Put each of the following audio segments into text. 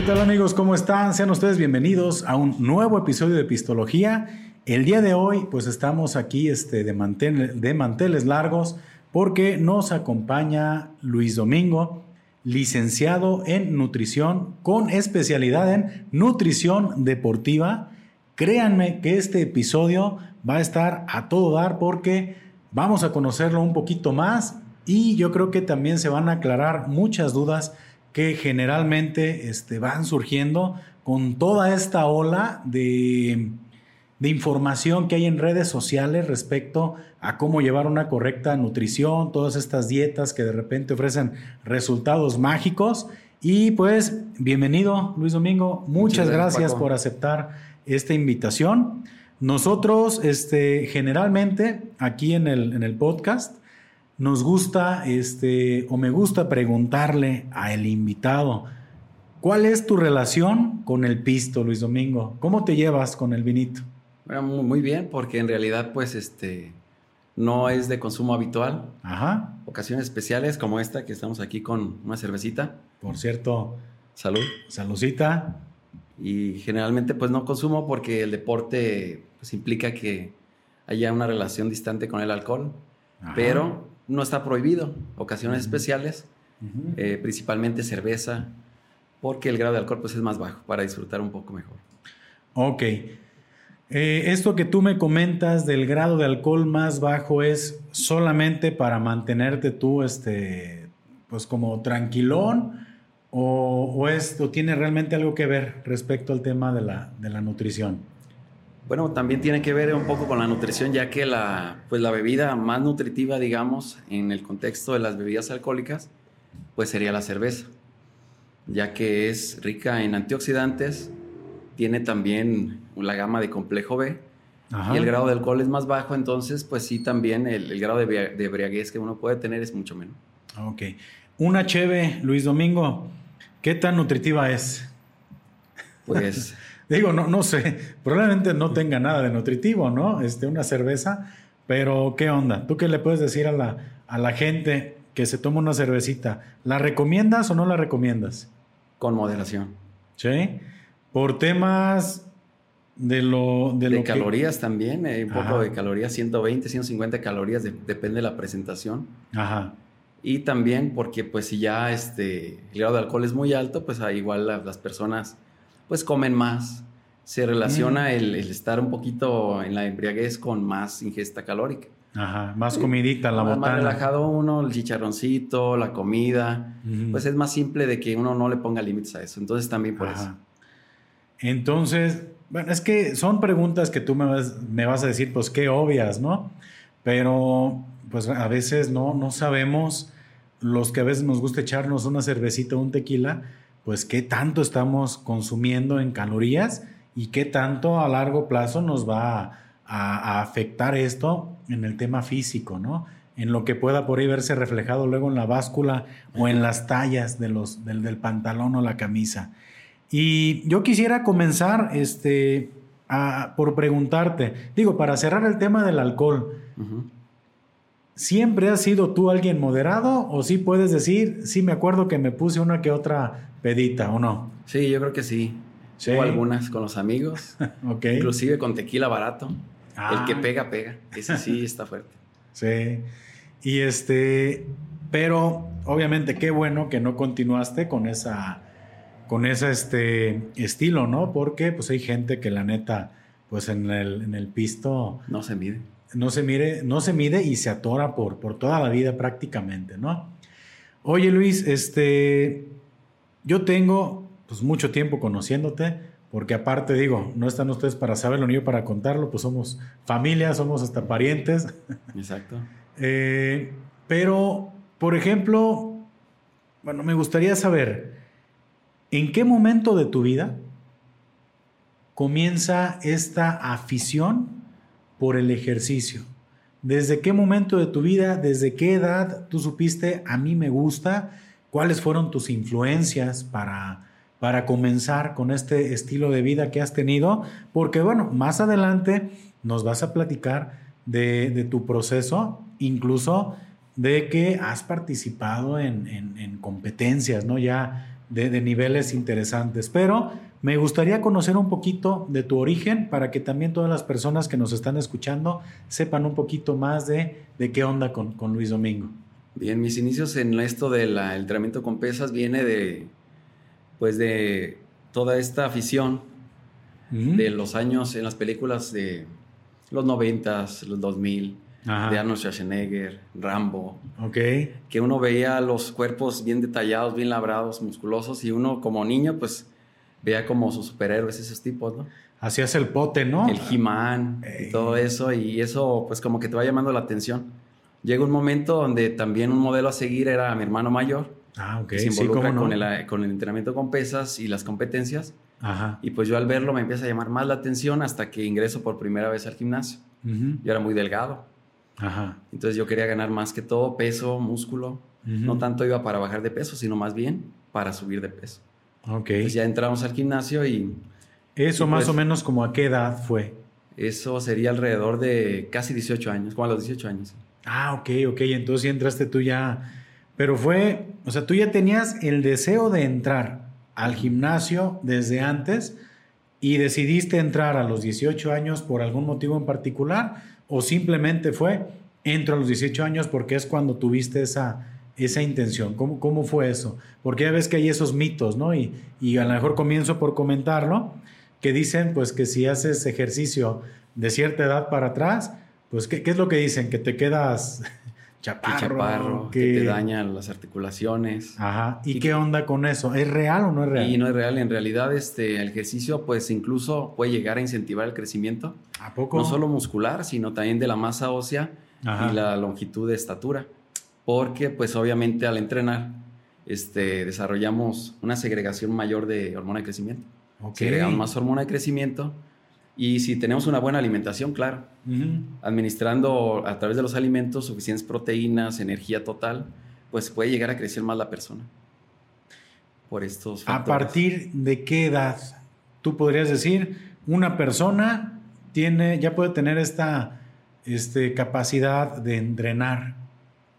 ¿Qué tal amigos? ¿Cómo están? Sean ustedes bienvenidos a un nuevo episodio de Epistología. El día de hoy pues estamos aquí este, de, de manteles largos porque nos acompaña Luis Domingo, licenciado en nutrición con especialidad en nutrición deportiva. Créanme que este episodio va a estar a todo dar porque vamos a conocerlo un poquito más y yo creo que también se van a aclarar muchas dudas que generalmente este, van surgiendo con toda esta ola de, de información que hay en redes sociales respecto a cómo llevar una correcta nutrición, todas estas dietas que de repente ofrecen resultados mágicos. Y pues, bienvenido Luis Domingo, muchas, gracias, por aceptar esta invitación. Nosotros, este, generalmente, aquí en el, en el podcast, nos gusta, este, o me gusta preguntarle a el invitado, ¿cuál es tu relación con el pisto, Luis Domingo? ¿Cómo te llevas con el vinito? Bueno, muy bien, porque en realidad, pues, este, no es de consumo habitual. Ajá. Ocasiones especiales como esta, que estamos aquí con una cervecita. Por cierto. Salud. Saludcita. Y generalmente, pues, no consumo porque el deporte, pues, implica que haya una relación distante con el alcohol. Pero no está prohibido. Ocasiones especiales, eh, principalmente cerveza, porque el grado de alcohol pues, es más bajo para disfrutar un poco mejor. Ok. Eh, esto que tú me comentas del grado de alcohol más bajo es solamente para mantenerte tú, este, pues como tranquilón, o, esto tiene realmente algo que ver respecto al tema de la, de la nutrición. Bueno, también tiene que ver un poco con la nutrición, ya que la, pues la bebida más nutritiva, digamos, en el contexto de las bebidas alcohólicas, pues sería la cerveza, ya que es rica en antioxidantes, tiene también la gama de complejo B y el grado de alcohol es más bajo, entonces pues sí también el, grado de, de, embriaguez que uno puede tener es mucho menos. Ok. Una cheve, Luis Domingo, ¿qué tan nutritiva es? Pues Digo, no, no sé, probablemente no tenga nada de nutritivo, ¿no? Este, una cerveza, pero ¿qué onda? ¿Tú qué le puedes decir a la, a la gente que se toma una cervecita? ¿La recomiendas o no la recomiendas? Con moderación. ¿Sí? Por temas de lo... De, de calorías también, eh, un poco de calorías, 120, 150 calorías, depende de la presentación. Ajá. Y también porque pues si ya este, el grado de alcohol es muy alto, pues igual las personas pues comen más. Se relaciona mm. el, estar un poquito en la embriaguez con más ingesta calórica. Ajá, más comidita, la más, botana. Más relajado uno, el chicharroncito, la comida. Pues es más simple de que uno no le ponga límites a eso. Entonces también por eso. Entonces, bueno, es que son preguntas que tú me vas, me vas a decir, pues qué obvias, ¿no? Pero pues a veces no, no sabemos, los que a veces nos gusta echarnos una cervecita o un tequila, pues qué tanto estamos consumiendo en calorías y qué tanto a largo plazo nos va a, afectar esto en el tema físico, ¿no? En lo que pueda por ahí verse reflejado luego en la báscula o en las tallas de los, del, pantalón o la camisa. Y yo quisiera comenzar este, por preguntarte, digo, para cerrar el tema del alcohol, ¿siempre has sido tú alguien moderado o sí puedes decir, sí me acuerdo que me puse una que otra pedita, ¿o no? Sí, yo creo que sí. sí. O algunas con los amigos. ok. Inclusive con tequila barato. El que ah. pega, pega. Ese sí está fuerte. Sí. Y este, pero obviamente qué bueno que no continuaste con esa, con ese este, estilo, ¿no? Porque pues hay gente que la neta, pues en el, en el pisto... No se mide. No se mide, no se mide y se atora por, por toda la vida prácticamente, ¿no? Oye Luis, este, yo tengo pues mucho tiempo conociéndote, porque aparte digo, no están ustedes para saberlo ni yo para contarlo, pues somos familia, somos hasta parientes. Exacto. Eh, pero, por ejemplo, bueno, me gustaría saber, ¿en qué momento de tu vida comienza esta afición por el ejercicio? ¿Desde qué momento de tu vida, desde qué edad tú supiste, a mí me gusta? ¿Cuáles fueron tus influencias para, para comenzar con este estilo de vida que has tenido? Porque bueno, más adelante nos vas a platicar de, tu proceso, incluso de que has participado en, competencias, ¿no? Ya, de, niveles interesantes. Pero me gustaría conocer un poquito de tu origen para que también todas las personas que nos están escuchando sepan un poquito más de, de qué onda con, con, Luis Domingo. Bien, mis inicios en esto del entrenamiento con pesas viene de, pues de toda esta afición de los años en las películas de los noventas, los 2000, de Arnold Schwarzenegger, Rambo. Ok. Que uno veía los cuerpos bien detallados, bien labrados, musculosos, y uno como niño, pues veía como sus superhéroes, esos tipos, ¿no? Hacías el pote, ¿no? El He-Man y todo eso, y eso, pues como que te va llamando la atención. Llega un momento donde también un modelo a seguir era mi hermano mayor. Ah, ok. Que se involucra con, el, con el entrenamiento con pesas y las competencias. Ajá. Y pues yo al verlo me empieza a llamar más la atención hasta que ingreso por primera vez al gimnasio. Yo era muy delgado. Ajá. Entonces yo quería ganar más que todo peso, músculo. No tanto iba para bajar de peso, sino más bien para subir de peso. Ok. Entonces ya entramos al gimnasio y... ¿Eso más pues o menos como a qué edad fue? Eso sería alrededor de casi 18 años, como a los 18 años. Ah, ok, ok. Entonces ya entraste tú ya... Pero fue, o sea, tú ya tenías el deseo de entrar al gimnasio desde antes y decidiste entrar a los 18 años por algún motivo en particular o simplemente fue entro a los 18 años porque es cuando tuviste esa, esa intención. ¿Cómo, ¿Cómo fue eso? Porque ya ves que hay esos mitos, ¿no? Y, y a lo mejor comienzo por comentarlo, que dicen pues que si haces ejercicio de cierta edad para atrás, pues ¿qué, qué es lo que dicen? Que te quedas chaparro, que, te dañan las articulaciones. Ajá. ¿Y, qué onda con eso? ¿Es real o no es real? Y no es real. En realidad, este, el ejercicio, pues incluso puede llegar a incentivar el crecimiento. ¿A poco? No solo muscular, sino también de la masa ósea y la longitud de estatura. Porque, pues obviamente, al entrenar, este, desarrollamos una segregación mayor de hormona de crecimiento. Okay. Segregamos más hormona de crecimiento y si tenemos una buena alimentación, claro, administrando a través de los alimentos suficientes proteínas, energía total, pues puede llegar a crecer más la persona. Por estos factores. ¿A partir de qué edad tú podrías decir una persona tiene, ya puede tener esta este, capacidad de entrenar?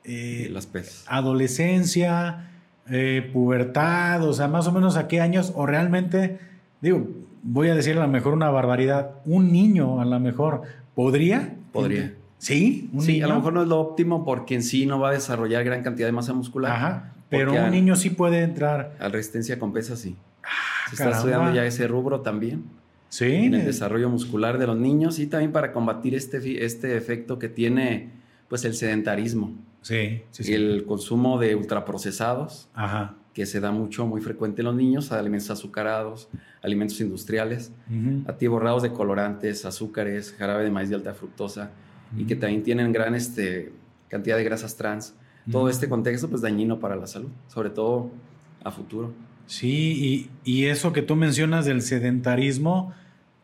Eh, las pesas. Adolescencia, eh, pubertad, o sea, más o menos a qué años, o realmente, digo, voy a decir a lo mejor una barbaridad, un niño a lo mejor podría. Podría. ¿Sí? sí, a lo mejor no es lo óptimo porque en sí no va a desarrollar gran cantidad de masa muscular. Ajá, pero un niño sí puede entrar. A resistencia con pesas, sí. Ah, Se está estudiando ya ese rubro también. Sí. En el desarrollo muscular de los niños y también para combatir este, este efecto que tiene pues el sedentarismo. Sí, sí, sí. El consumo de ultraprocesados. Ajá que se da mucho, muy frecuente en los niños, alimentos azucarados, alimentos industriales, atiborrados de colorantes, azúcares, jarabe de maíz de alta fructosa y que también tienen gran este, cantidad de grasas trans. Todo este contexto pues dañino para la salud, sobre todo a futuro. Sí, y, eso que tú mencionas del sedentarismo,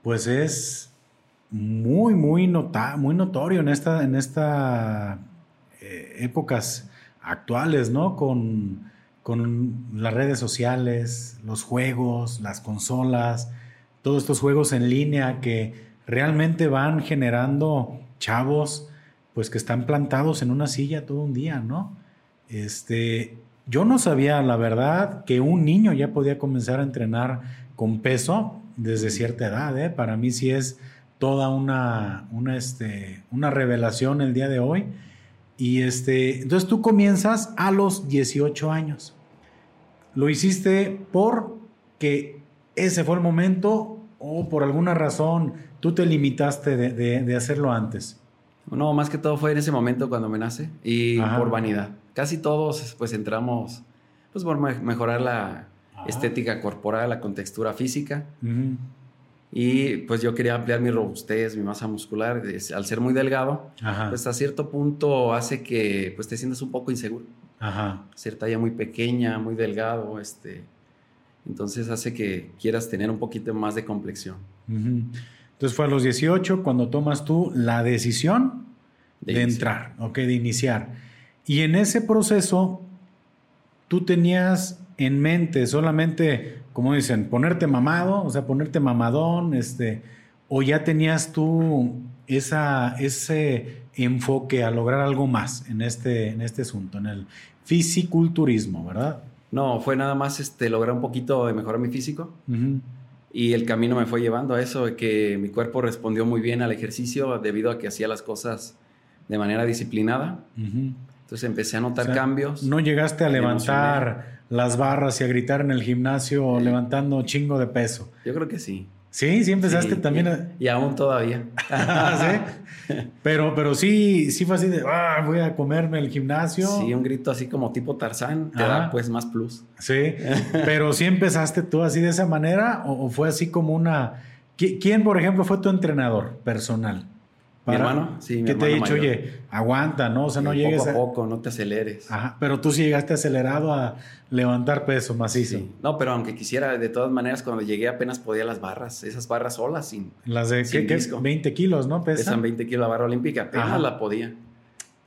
pues es muy, muy, nota, muy notorio en esta, en esta eh, épocas actuales, ¿no? Con con las redes sociales, los juegos, las consolas, todos estos juegos en línea que realmente van generando chavos pues que están plantados en una silla todo un día, ¿no? Este, yo no sabía la verdad que un niño ya podía comenzar a entrenar con peso desde cierta edad, ¿eh? Para mí sí es toda una, una, este, una revelación el día de hoy. Y este, entonces tú comienzas a los 18 años. ¿Lo hiciste porque ese fue el momento o por alguna razón tú te limitaste de, hacerlo antes? No, más que todo fue en ese momento cuando me nace y por vanidad. Casi todos pues entramos pues por mejorar la estética corporal, la contextura física. Y pues yo quería ampliar mi robustez, mi masa muscular. Al ser muy delgado, pues a cierto punto hace que pues te sientas un poco inseguro. Ajá. Ser talla muy pequeña, muy delgado, este, entonces hace que quieras tener un poquito más de complexión. Entonces fue a los 18 cuando tomas tú la decisión de, entrar, ok, de iniciar. Y en ese proceso, tú tenías en mente solamente, como dicen, ponerte mamado, o sea, ponerte mamadón, este, o ya tenías tú esa, ese enfoque a lograr algo más en este, en este asunto, en el fisiculturismo, ¿verdad? No, fue nada más este, lograr un poquito de mejorar mi físico. Y el camino me fue llevando a eso, que mi cuerpo respondió muy bien al ejercicio debido a que hacía las cosas de manera disciplinada. Entonces empecé a notar cambios. ¿No llegaste a levantar las barras y a gritar en el gimnasio levantando chingo de peso? Yo creo que sí. Sí, sí empezaste también. Y, aún todavía. ¿Sí? Pero, pero sí, sí fue así de, ah, voy a comerme el gimnasio. Sí, un grito así como tipo Tarzán te da pues más plus. Sí, pero sí empezaste tú así de esa manera o fue así como una... ¿Quién, por ejemplo, fue tu entrenador personal? Mi hermano, sí, mi que te he dicho, oye, aguanta, ¿no? O sea, no llegues poco a poco, no te aceleres. Ajá, pero tú sí llegaste acelerado a levantar peso macizo. Sí. No, pero aunque quisiera, de todas maneras, cuando llegué apenas podía las barras, esas barras solas, sin Las de, ¿qué, 20 kilos, ¿no? Pesan, Pesan 20 kilos la barra olímpica, apenas la podía.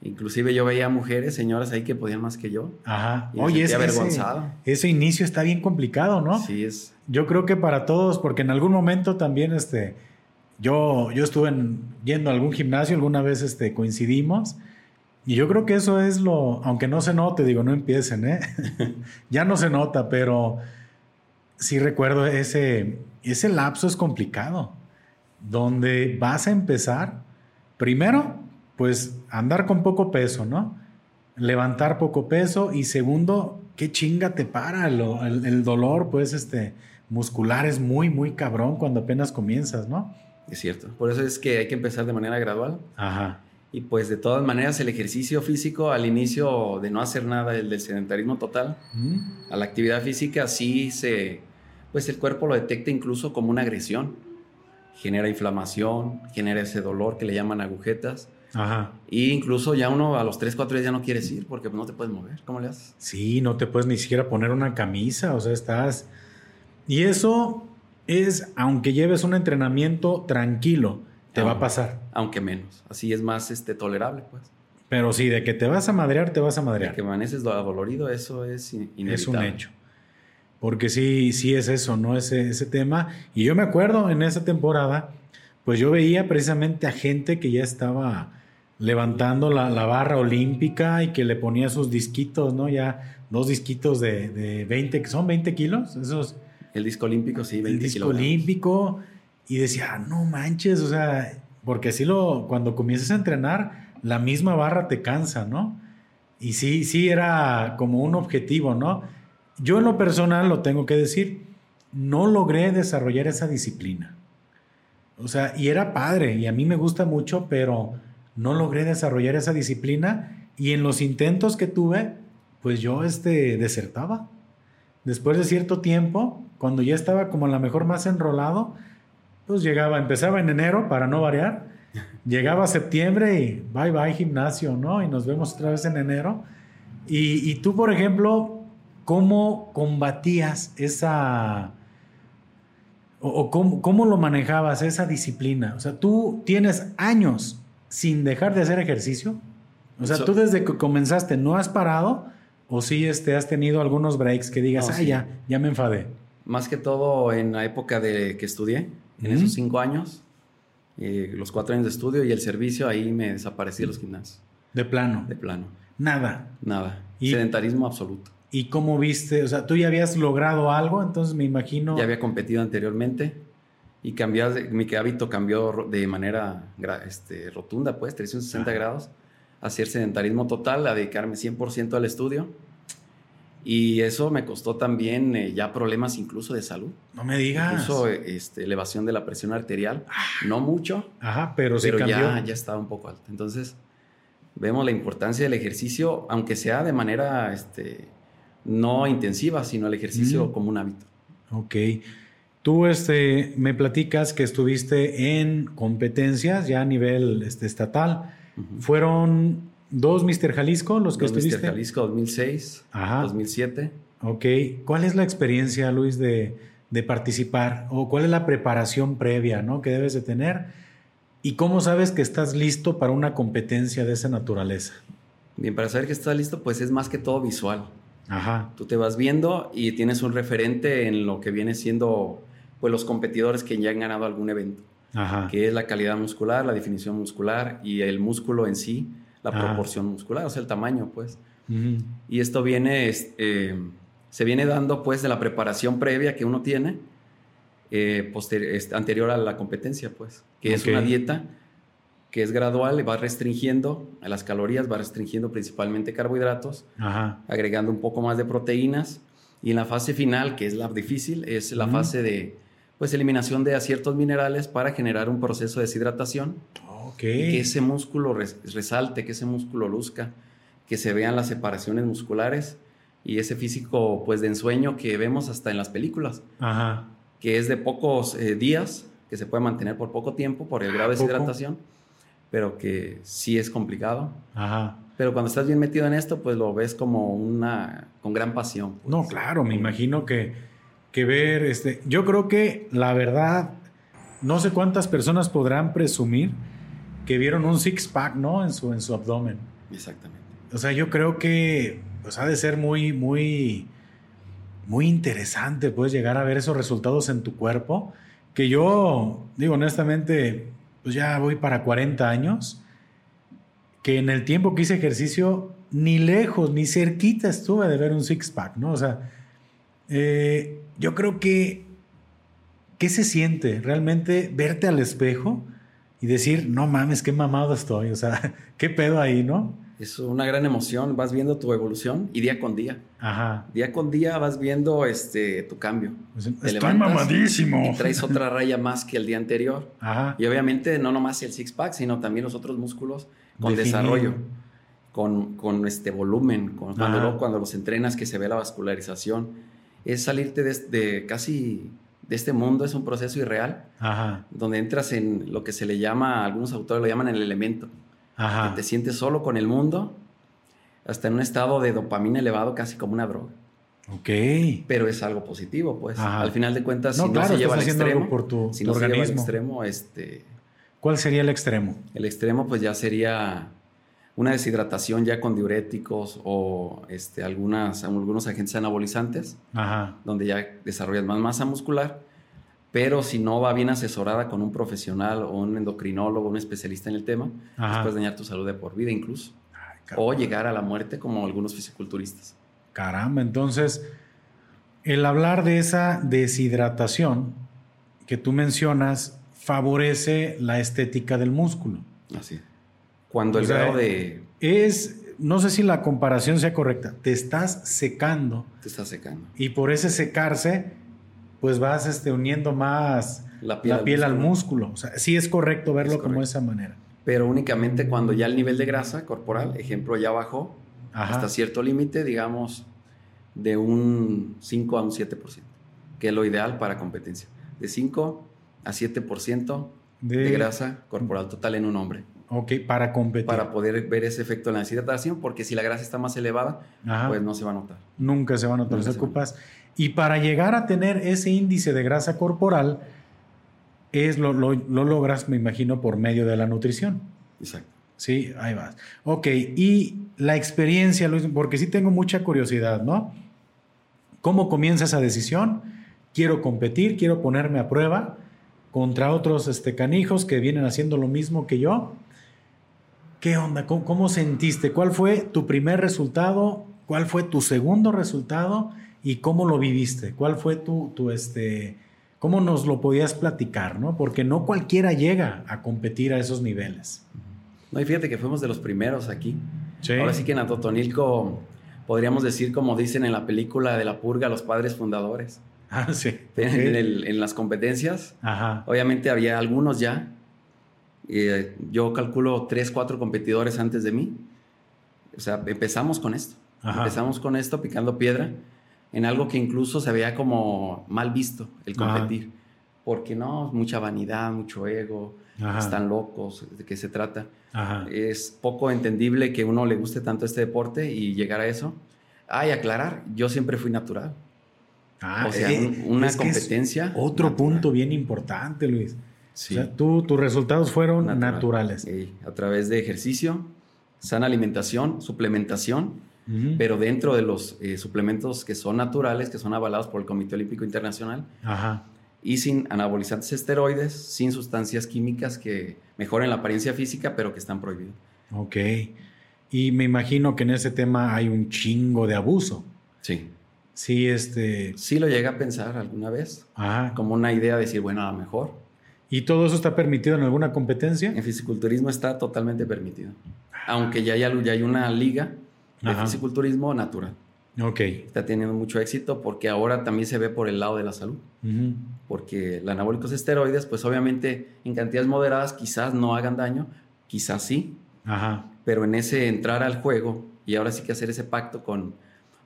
Inclusive yo veía mujeres, señoras ahí que podían más que yo. Ajá. Oye, es avergonzado. Ese, ese, inicio está bien complicado, ¿no? Sí, es. Yo creo que para todos, porque en algún momento también, este yo, yo estuve yendo a algún gimnasio, alguna vez este, coincidimos. Y yo creo que eso es lo, aunque no se note, digo, no empiecen, ¿eh? ya no se nota, pero sí recuerdo ese, ese lapso es complicado, donde vas a empezar, primero, pues andar con poco peso, ¿no? Levantar poco peso y segundo, qué chinga te para, el, el dolor, pues, este, muscular es muy, muy cabrón cuando apenas comienzas, ¿no? Es cierto. Por eso es que hay que empezar de manera gradual. Ajá. Y pues de todas maneras el ejercicio físico al inicio de no hacer nada, el del sedentarismo total, a la actividad física sí se, pues el cuerpo lo detecta incluso como una agresión. Genera inflamación, genera ese dolor que le llaman agujetas. Ajá. Y incluso ya uno a los 3, 4 días ya no quieres ir porque no te puedes mover. ¿Cómo le haces? Sí, no te puedes ni siquiera poner una camisa, o sea, estás... Y eso es, aunque lleves un entrenamiento tranquilo, te va a pasar. Aunque menos. Así es más este, tolerable, pues. Pero sí, de que te vas a madrear, te vas a madrear. De que amaneces dolorido, eso es inevitable. Es un hecho. Porque sí, sí es eso, ¿no? Ese, ese tema. Y yo me acuerdo en esa temporada, pues yo veía precisamente a gente que ya estaba levantando la, barra olímpica y que le ponía sus disquitos, ¿no? Ya dos disquitos de, de 20, ¿son 20 kilos? Esos el disco olímpico, sí, 20 El disco olímpico. Y decía, ah, no manches, o sea, porque así lo, cuando comienzas a entrenar, la misma barra te cansa, ¿no? Y sí, sí era como un objetivo, ¿no? Yo en lo personal lo tengo que decir, no logré desarrollar esa disciplina. O sea, y era padre, y a mí me gusta mucho, pero no logré desarrollar esa disciplina y en los intentos que tuve, pues yo este, desertaba. Después de cierto tiempo, cuando ya estaba como a la mejor más enrolado, pues llegaba, empezaba en enero para no variar, llegaba septiembre y bye bye gimnasio, ¿no? Y nos vemos otra vez en enero. Y, tú, por ejemplo, ¿cómo combatías esa... o, cómo, cómo lo manejabas, esa disciplina? O sea, tú tienes años sin dejar de hacer ejercicio. O sea, tú desde que comenzaste no has parado o sí este, has tenido algunos breaks que digas, ah, ya, ya me enfadé. Más que todo en la época de que estudié, en esos cinco años, eh, los cuatro años de estudio y el servicio, ahí me desaparecí de los gimnasios. De plano. De plano. Nada. Nada. Sedentarismo absoluto. ¿Y cómo viste? O sea, tú ya habías logrado algo, entonces me imagino. Ya había competido anteriormente y cambió, mi hábito cambió de manera este, rotunda, pues, 360 grados hacer sedentarismo total, a dedicarme 100% al estudio. Y eso me costó también eh, ya problemas incluso de salud. No me digas. Incluso este, elevación de la presión arterial. Ah. No mucho. Ajá, pero, pero ya, ya estaba un poco alta. Entonces, vemos la importancia del ejercicio, aunque sea de manera este, no intensiva, sino el ejercicio como un hábito. Ok. Tú este, me platicas que estuviste en competencias ya a nivel este, estatal. Fueron dos Mr. Jalisco los que dos estuviste. Mr. Jalisco 2006, 2007. Ok. ¿Cuál es la experiencia, Luis, de, participar? ¿O cuál es la preparación previa ¿no? que debes de tener? ¿Y cómo sabes que estás listo para una competencia de esa naturaleza? Bien, para saber que estás listo, pues es más que todo visual. Ajá. Tú te vas viendo y tienes un referente en lo que viene siendo pues, los competidores que ya han ganado algún evento que es la calidad muscular, la definición muscular y el músculo en sí, la proporción muscular, o sea, el tamaño, pues. Y esto viene eh, se viene dando pues de la preparación previa que uno tiene eh, anterior a la competencia, pues, que es una dieta que es gradual, va restringiendo a las calorías, va restringiendo principalmente carbohidratos, agregando un poco más de proteínas. Y en la fase final, que es la difícil, es la fase de pues, eliminación de ciertos minerales para generar un proceso de deshidratación. Que ese músculo resalte, que ese músculo luzca, que se vean las separaciones musculares y ese físico pues de ensueño que vemos hasta en las películas, que es de pocos eh, días, que se puede mantener por poco tiempo por el grado de deshidratación pero que sí es complicado. Ajá. Pero cuando estás bien metido en esto, pues lo ves como una, con gran pasión. Pues. No, claro, me imagino que, que ver, este, yo creo que la verdad, no sé cuántas personas podrán presumir que vieron un six-pack, ¿no? En su, en su abdomen. Exactamente. O sea, yo creo que pues, ha de ser muy, muy, muy interesante, puedes llegar a ver esos resultados en tu cuerpo, que yo, digo honestamente, pues ya voy para 40 años, que en el tiempo que hice ejercicio, ni lejos, ni cerquita estuve de ver un six-pack, ¿no? O sea, eh, yo creo que, ¿qué se siente realmente verte al espejo y decir, no mames, qué mamado estoy? O sea, ¿qué pedo ahí, no? es una gran emoción, vas viendo tu evolución y día con día. Ajá. Día con día vas viendo este, tu cambio. Pues, estoy mamadísimo. Y traes otra raya más que el día anterior. Ajá. Y obviamente no nomás el six-pack, sino también los otros músculos con desarrollo, con, con, este volumen, con, cuando, cuando los entrenas que se ve la vascularización. Es salirte de, de casi de este mundo, es un proceso irreal, Ajá. donde entras en lo que se le llama, algunos autores lo llaman el elemento que te sientes solo con el mundo, hasta en un estado de dopamina elevado, casi como una droga. Ok. Pero es algo positivo, pues. Al final de cuentas, si no se lleva al extremo, por tu, si no se lleva al extremo, este... ¿Cuál sería el extremo? El extremo, pues ya sería una deshidratación ya con diuréticos o este, algunas, algunos agentes anabolizantes, donde ya desarrollas más masa muscular pero si no va bien asesorada con un profesional o un endocrinólogo, un especialista en el tema, pues puedes dañar tu salud de por vida incluso. o llegar a la muerte como algunos fisiculturistas. Caramba, entonces, el hablar de esa deshidratación que tú mencionas favorece la estética del músculo. Así. Cuando el grado de... Es, no sé si la comparación sea correcta, te estás secando. Te estás secando. Y por ese secarse pues vas este, uniendo más la piel, al, músculo. O sea, sí es correcto verlo como de esa manera. Pero únicamente cuando ya el nivel de grasa corporal, ejemplo, ya bajó hasta cierto límite, digamos, de un 5 a un 7%, que es lo ideal para competencia. De 5 a 7% de, grasa corporal total en un hombre. Ok, para competir. Para poder ver ese efecto en la deshidratación, porque si la grasa está más elevada, pues no se va a notar. Nunca se va a notar. se ocupas. Y para llegar a tener ese índice de grasa corporal, es lo, lo, logras, me imagino, por medio de la nutrición. Exacto. Sí, ahí vas. Ok, y la experiencia, Luis, porque sí tengo mucha curiosidad, ¿no? ¿Cómo comienza esa decisión? Quiero competir, quiero ponerme a prueba contra otros este, canijos que vienen haciendo lo mismo que yo. ¿Qué onda? ¿Cómo, ¿Cómo, sentiste? ¿Cuál fue tu primer resultado? ¿Cuál fue tu segundo resultado? y cómo lo viviste, cuál fue tu, tu este, cómo nos lo podías platicar, ¿no? Porque no cualquiera llega a competir a esos niveles. No, y fíjate que fuimos de los primeros aquí. Ahora sí que en Atotonilco podríamos decir, como dicen en la película de La Purga, los padres fundadores. Ah, sí. En, las competencias, Ajá. obviamente había algunos ya. Eh, yo calculo tres, cuatro competidores antes de mí. O sea, empezamos con esto. Empezamos con esto picando piedra en algo que incluso se veía como mal visto el competir. Porque no, mucha vanidad, mucho ego, están locos, ¿de qué se trata? Es poco entendible que uno le guste tanto este deporte y llegar a eso. Ah, y aclarar, yo siempre fui natural. Ah, o sea, eh, una competencia. otro punto bien importante, Luis. Sí. O sea, tú, tus resultados fueron naturales. A través de ejercicio, sana alimentación, suplementación pero dentro de los eh, suplementos que son naturales, que son avalados por el Comité Olímpico Internacional, y sin anabolizantes esteroides, sin sustancias químicas que mejoren la apariencia física, pero que están prohibidos. Ok. Y me imagino que en ese tema hay un chingo de abuso. Sí. Sí, este. Sí lo llegué a pensar alguna vez, Ajá. como una idea de decir, bueno, a lo mejor. ¿Y todo eso está permitido en alguna competencia? En fisiculturismo está totalmente permitido. Aunque ya hay, ya hay una liga de Ajá. fisiculturismo natural. Ok. Está teniendo mucho éxito porque ahora también se ve por el lado de la salud. Ujú. Porque el anabólicos esteroides, pues obviamente en cantidades moderadas quizás no hagan daño, quizás sí, Ajá. pero en ese entrar al juego y ahora sí que hacer ese pacto con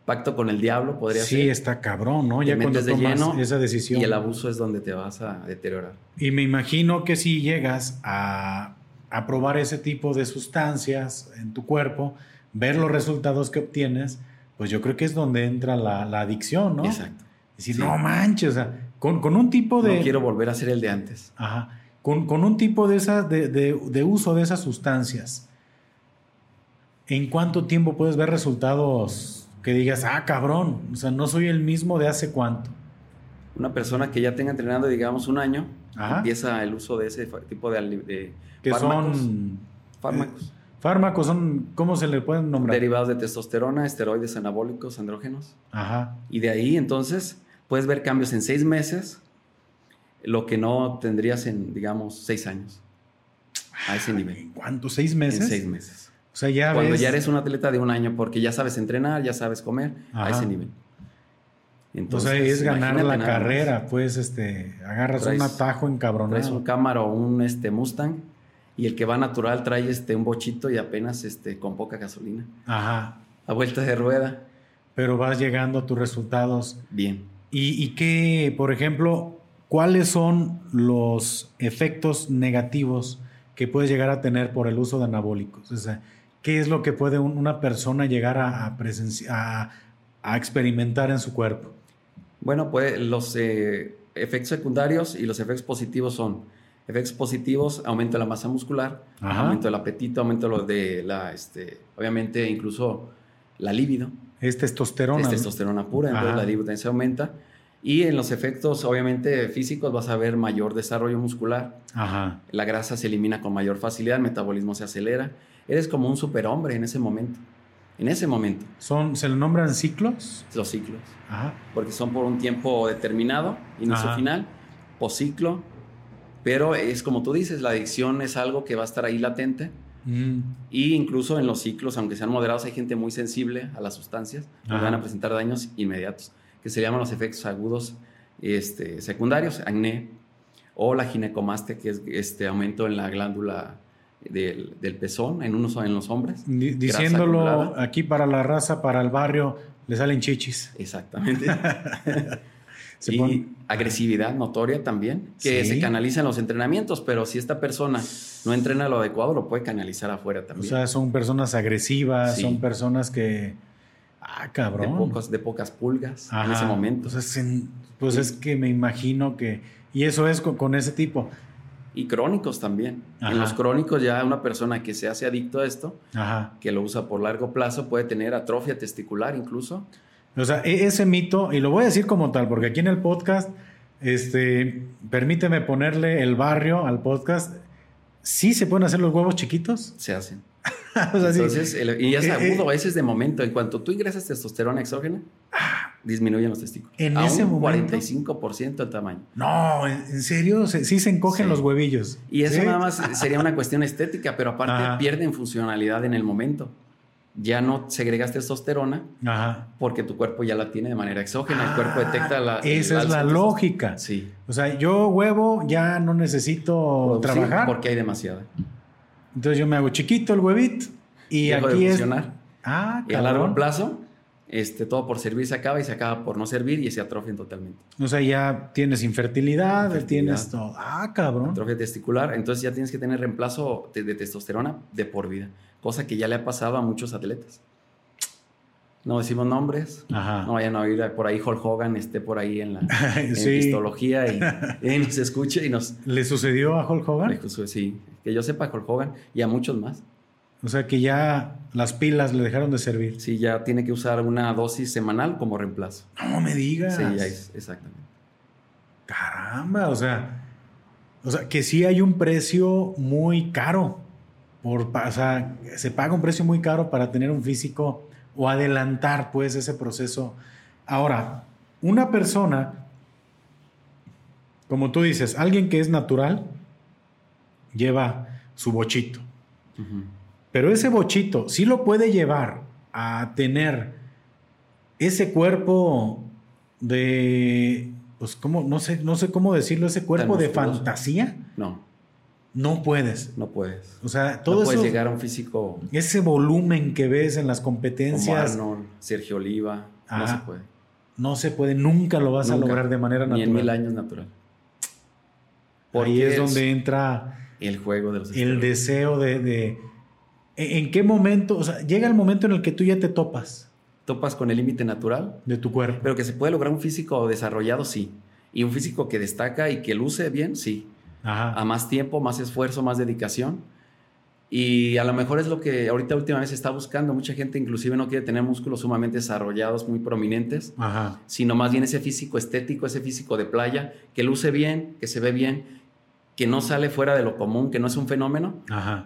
pacto con el diablo podría Sí, ser está cabrón, ¿no? Ya cuando tomas lleno esa decisión. y el abuso es donde te vas a deteriorar. Y me imagino que si llegas a, a probar ese tipo de sustancias en tu cuerpo, ver los resultados que obtienes, pues yo creo que es donde entra la, la adicción, ¿no? Exacto. Decir, Sí. no manches, o sea, con, con un tipo de... No quiero volver a ser el de antes. Ajá. Con, con un tipo de, esas, de, de- de uso de esas sustancias, ¿en cuánto tiempo puedes ver resultados que digas, ah, cabrón, o sea, no soy el mismo de hace cuánto? Una persona que ya tenga entrenando, digamos, un año, Ajá. empieza el uso de ese tipo de, de Que fármacos, son... fármacos Fármacos son, ¿cómo se le pueden nombrar? derivados de testosterona, esteroides anabólicos, andrógenos. Ajá. Y de ahí entonces puedes ver cambios en seis meses, lo que no tendrías en, digamos, seis años. A ese nivel. ¿En cuánto? ¿Seis En meses? seis meses. O sea, ya Cuando ves... ya eres un atleta de un año, porque ya sabes entrenar, ya sabes comer, a ese nivel. o sea, es ganar la carrera, pues, este, agarras Traes- un atajo Traes encabronado. un Camaro o un este, Mustang y el que va natural trae este, un bochito y apenas este, con poca gasolina. Ajá. A vuelta de rueda, Pero vas llegando a tus resultados. bien. ¿Y, y qué, por ejemplo, cuáles son los efectos negativos que puedes llegar a tener por el uso de anabólicos? O sea, ¿qué es lo que puede un- una persona llegar a, a presenci- a- a experimentar en su cuerpo? Bueno, pues los eh, efectos secundarios y los efectos positivos son efectos positivos, aumento de la masa muscular, Ajá. aumento del apetito, aumento de la, este, obviamente incluso la libido, Es testosterona. es testosterona pura, entonces la libido también se aumenta. Y en los efectos, obviamente, físicos vas a ver mayor desarrollo muscular, Ajá. la grasa se elimina con mayor facilidad, el metabolismo se acelera, eres como un superhombre en ese momento, en ese momento, Son, ¿Se le nombran ciclos? los ciclos. Ajá. porque son por un tiempo determinado, inicio Ajá. final, posciclo, pero es como tú dices, la adicción es algo que va a estar ahí latente Mm. y incluso en los ciclos, aunque sean moderados, hay gente muy sensible a las sustancias, que Ajá. van a presentar daños inmediatos, que se llaman los efectos agudos este, secundarios, acné, o la ginecomastia, que es este aumento en la glándula del, del pezón en, unos, en los hombres. Diciéndolo aquí para la raza, para el barrio, le salen chichis. Exactamente. Y agresividad notoria también, que Sí. se canaliza en los entrenamientos, pero si esta persona no entrena lo adecuado, lo puede canalizar afuera O también. sea, son personas agresivas, Sí. son personas que. Ah, de, cabrón. pocos, de pocas pulgas en ese momento. O sea, es pues es que me imagino que. Y eso es con, con ese tipo. Y crónicos también. Ajá. En los crónicos ya una persona que se hace adicto a esto, Ajá. que lo usa por largo plazo, puede tener atrofia testicular incluso. O sea, e- ese mito, y lo voy a decir como tal, porque aquí en el podcast, este, permíteme ponerle el barrio al podcast. Sí se pueden hacer los huevos chiquitos. Se hacen. o sea, sí. Entonces, el- y es Eh, agudo, eh. ese es de momento. En cuanto tú ingresas testosterona exógena, disminuyen los testículos. En a ese un momento. 45% el tamaño. No, ¿en serio? Se- sí se encogen Sí. los huevillos. Y eso ¿Sí? nada más sería una cuestión estética, pero aparte Ajá. pierden funcionalidad en el momento. Ya no segregas testosterona Ajá. porque tu cuerpo ya la tiene de manera exógena. el cuerpo detecta la. Ah, Esa es la lógica. Sí. O sea, yo huevo ya no necesito Producir trabajar. Porque hay demasiada. Entonces yo me hago chiquito el huevito y Dejo de aquí es. Ah, Y a largo plazo, este, todo por servir se acaba y se acaba por no servir y se atrofian totalmente. O sea, ya tienes infertilidad, Infertilidad. tienes todo. Ah, cabrón. Atrofia testicular, entonces ya tienes que tener reemplazo de, de testosterona de por vida, cosa que ya le ha pasado a muchos atletas. No decimos nombres, Ajá. no vayan a oír por ahí Hulk Hogan esté por ahí en la en histología y, y nos escuche y nos... ¿Le sucedió a Hulk Hogan? Sí, que yo sepa Hulk Hogan y a muchos más. O sea, que ya las pilas le dejaron de servir. Sí, ya tiene que usar una dosis semanal como reemplazo. No me digas. Sí, ya es, exactamente. Caramba, o sea, o sea, que sí hay un precio muy caro. Por, o sea, se paga un precio muy caro para tener un físico o adelantar pues ese proceso Ahora, una persona, como tú dices, alguien que es natural, lleva su bochito. Pero ese bochito sí lo puede llevar a tener ese cuerpo de, pues, ¿cómo? No sé, no sé cómo decirlo, ese cuerpo de fantasía. No. No puedes. No puedes. O sea, todo no puedes llegar a un físico. Ese volumen que ves en las competencias. Como Arnold, Sergio Oliva. no se puede. No se puede, nunca lo vas a lograr de manera natural. Ni en mil años natural. Ahí es, donde entra. El juego de los El deseo de, ¿En qué momento? O sea, llega el momento en el que tú ya te topas. Topas con el límite natural. De tu cuerpo. Pero que se puede lograr un físico desarrollado, sí. Y un físico que destaca y que luce bien, sí a más tiempo, más esfuerzo, más dedicación. Y a lo mejor es lo que ahorita últimamente se está buscando. Mucha gente inclusive no quiere tener músculos sumamente desarrollados, muy prominentes, sino más bien ese físico estético, ese físico de playa, que luce bien, que se ve bien, que no sale fuera de lo común, que no es un fenómeno,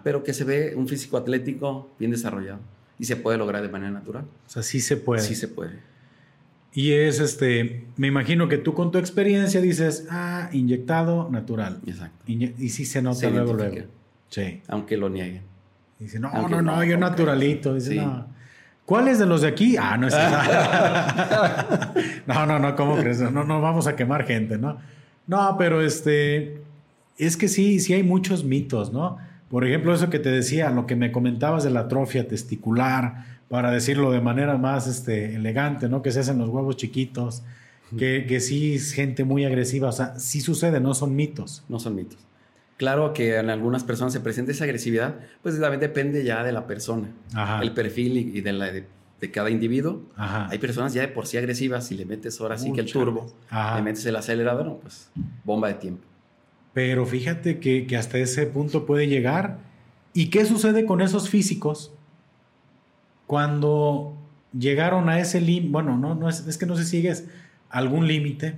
pero que se ve un físico atlético bien desarrollado y se puede lograr de manera natural. O sea, sí se puede. Sí se puede. Y es este, me imagino que tú con tu experiencia dices, ah, inyectado natural. Exacto. y sí se nota luego, luego. Sí. Aunque lo nieguen. Dice, no, no, no, yo naturalito. Dice, no. ¿Cuáles de los de aquí? Ah, no es No, no, no, ¿cómo crees? No, no vamos a quemar gente, ¿no? No, pero este, es que sí, sí hay muchos mitos, ¿no? Por ejemplo, eso que te decía, lo que me comentabas de la atrofia testicular, para decirlo de manera más este, elegante, ¿no? Que se hacen los huevos chiquitos, que, que sí es gente muy agresiva, o sea, sí sucede, no son mitos. No son mitos. Claro que en algunas personas se presenta esa agresividad, pues también depende ya de la persona, el perfil y, de, la, de, cada individuo. Hay personas ya de por sí agresivas, si le metes ahora sí que el turbo, le metes el acelerador, pues bomba de tiempo. Pero fíjate que, que hasta ese punto puede llegar. ¿Y qué sucede con esos físicos cuando llegaron a ese límite, bueno, no, no es, que no si sigues algún límite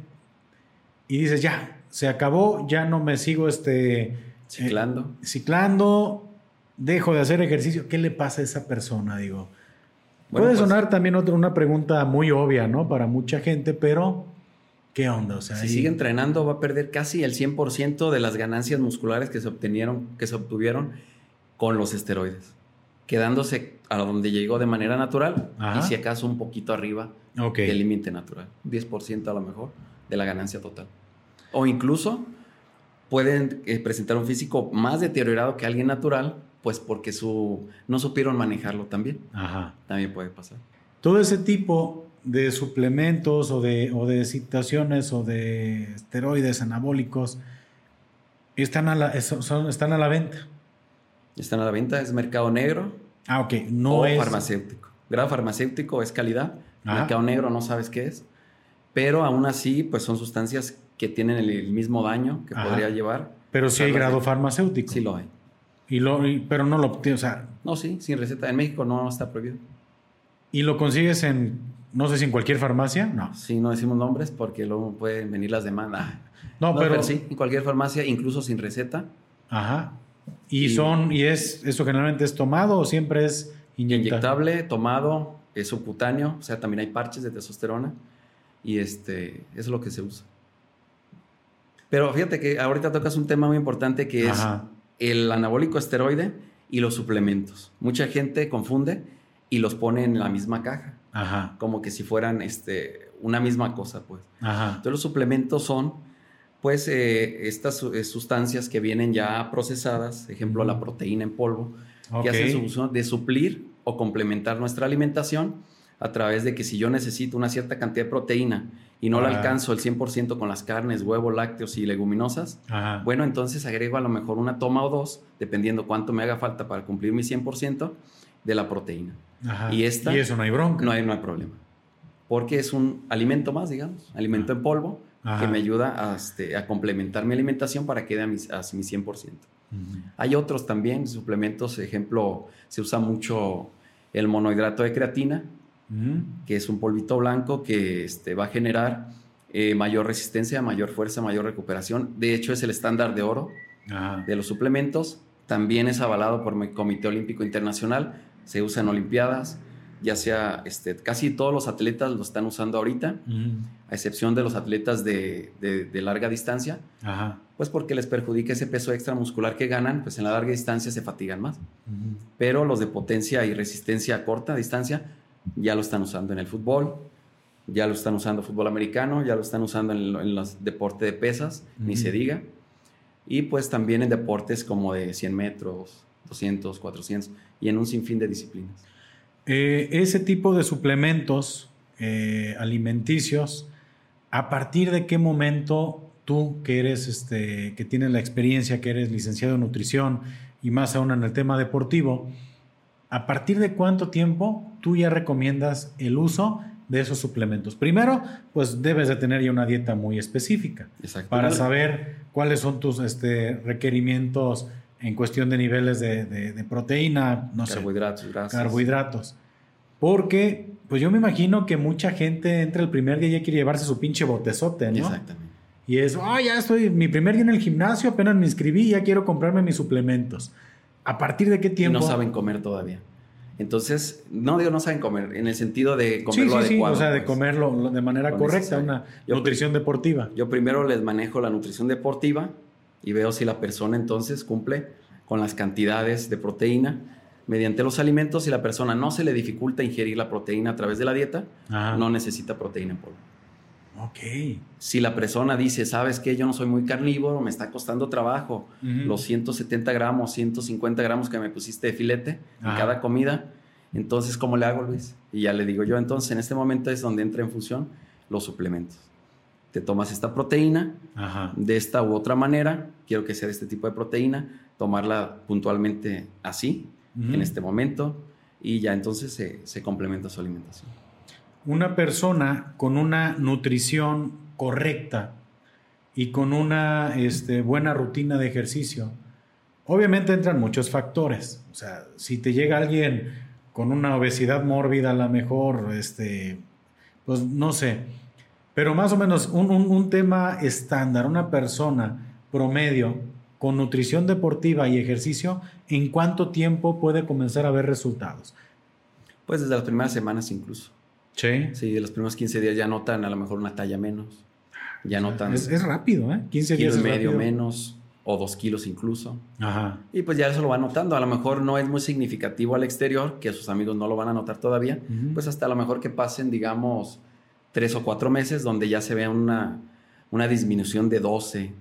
y dices, ya, se acabó, ya no me sigo este... Eh, ciclando. ciclando, dejo de hacer ejercicio. ¿Qué le pasa a esa persona? Digo, puede pues sonar también otra, una pregunta muy obvia, ¿no? Para mucha gente, pero ¿qué onda? O sea, si sigue entrenando va a perder casi el 100% de las ganancias musculares que se obtenieron, que se obtuvieron con los esteroides quedándose a donde llegó de manera natural y si acaso un poquito arriba del límite natural, 10% a lo mejor de la ganancia total. O incluso pueden eh, presentar un físico más deteriorado que alguien natural, pues porque su, no supieron manejarlo también. Ajá. También puede pasar. Todo ese tipo de suplementos o de, o de situaciones o de esteroides anabólicos están a la, son, están a la venta. Están a la venta, es mercado negro. Ah, ok. No o es... farmacéutico. Grado farmacéutico es calidad. Mercado negro no sabes qué es. Pero aún así, pues son sustancias que tienen el, mismo daño que podría llevar. Pero sí hay grado farmacéutico. Sí lo hay. Y lo, pero no lo, o sea... No, sí, sin receta. En México no está prohibido. ¿Y lo consigues en, no sé si en cualquier farmacia? No. Sí, no decimos nombres porque luego pueden venir las demandas. No, pero... pero... sí, en cualquier farmacia, incluso sin receta. Ajá. ¿Y, son, y es, eso generalmente es tomado o siempre es inyectable? tomado, es subcutáneo, o sea, también hay parches de testosterona y este, eso es lo que se usa. Pero fíjate que ahorita tocas un tema muy importante que es el anabólico esteroide y los suplementos. Mucha gente confunde y los pone en la misma caja. Como que si fueran este, una misma cosa, pues. Entonces los suplementos son pues eh, estas eh, sustancias que vienen ya procesadas, ejemplo la proteína en polvo, que hacen su uso de suplir o complementar nuestra alimentación a través de que si yo necesito una cierta cantidad de proteína y no la alcanzo el 100% con las carnes, huevos, lácteos y leguminosas, bueno, entonces agrego a lo mejor una toma o dos, dependiendo cuánto me haga falta para cumplir mi 100% de la proteína. Y, esta, y eso no hay bronca. No hay, no hay problema. Porque es un alimento más, digamos, alimento en polvo, que me ayuda a, este, a, complementar mi alimentación para que dé a mi, a mi 100%. Hay otros también, suplementos, ejemplo, se usa mucho el monohidrato de creatina, que es un polvito blanco que este, va a generar eh, mayor resistencia, mayor fuerza, mayor recuperación. De hecho, es el estándar de oro de los suplementos. También es avalado por el Comité Olímpico Internacional, se usa en Olimpiadas, ya sea, este, casi todos los atletas lo están usando ahorita, a excepción de los atletas de, de, larga distancia, pues porque les perjudica ese peso extra muscular que ganan, pues en la larga distancia se fatigan más. Pero los de potencia y resistencia a corta distancia ya lo están usando en el fútbol, ya lo están usando fútbol americano, ya lo están usando en, los deportes de pesas, ni se diga. Y pues también en deportes como de 100 metros, 200, 400 y en un sinfín de disciplinas. Eh, ese tipo de suplementos eh, alimenticios, ¿a partir de qué momento tú que eres, este, que tienes la experiencia, que eres licenciado en nutrición y más aún en el tema deportivo, ¿a partir de cuánto tiempo tú ya recomiendas el uso de esos suplementos. Primero, pues debes de tener ya una dieta muy específica para saber cuáles son tus este, requerimientos en cuestión de niveles de, proteína, no carbohidratos, sé, carbohidratos. Porque, pues yo me imagino que mucha gente entra el primer día y ya quiere llevarse su pinche botezote, ¿no? Exactamente. Y es, ah, ya estoy, mi primer día en el gimnasio, apenas me inscribí, ya quiero comprarme mis suplementos. ¿A partir de qué tiempo? no saben comer todavía. Entonces, no digo no saben comer, en el sentido de comerlo sí, sí, Sí, o sea, de pues, comerlo de manera correcta, una nutrición deportiva. Yo primero les manejo la nutrición deportiva y veo si la persona entonces cumple con las cantidades de proteína mediante los alimentos. Si la persona no se le dificulta ingerir la proteína a través de la dieta, no necesita proteína en polvo. Ok. Si la persona dice, sabes que yo no soy muy carnívoro, me está costando trabajo, los 170 gramos, 150 gramos que me pusiste de filete en cada comida, entonces, ¿cómo le hago, Luis? Y ya le digo yo, entonces, en este momento es donde entra en función los suplementos. Te tomas esta proteína de esta u otra manera, quiero que sea de este tipo de proteína, tomarla puntualmente así, en este momento, y ya entonces se, se complementa su alimentación. Una persona con una nutrición correcta y con una este, buena rutina de ejercicio, obviamente entran muchos factores. O sea, si te llega alguien con una obesidad mórbida, a lo mejor, este, pues no sé, pero más o menos un, un tema estándar, una persona promedio con nutrición deportiva y ejercicio, ¿en cuánto tiempo puede comenzar a ver resultados? Pues desde las primeras semanas incluso. Sí. Sí, de los primeros 15 días ya notan a lo mejor una talla menos. Ya notan. Es, es rápido, ¿eh? 15 días. y medio menos, o dos kilos incluso. Ajá. Y pues ya eso lo va notando. A lo mejor no es muy significativo al exterior, que sus amigos no lo van a notar todavía. Pues hasta a lo mejor que pasen, digamos, tres o cuatro meses donde ya se vea una, una disminución de 12,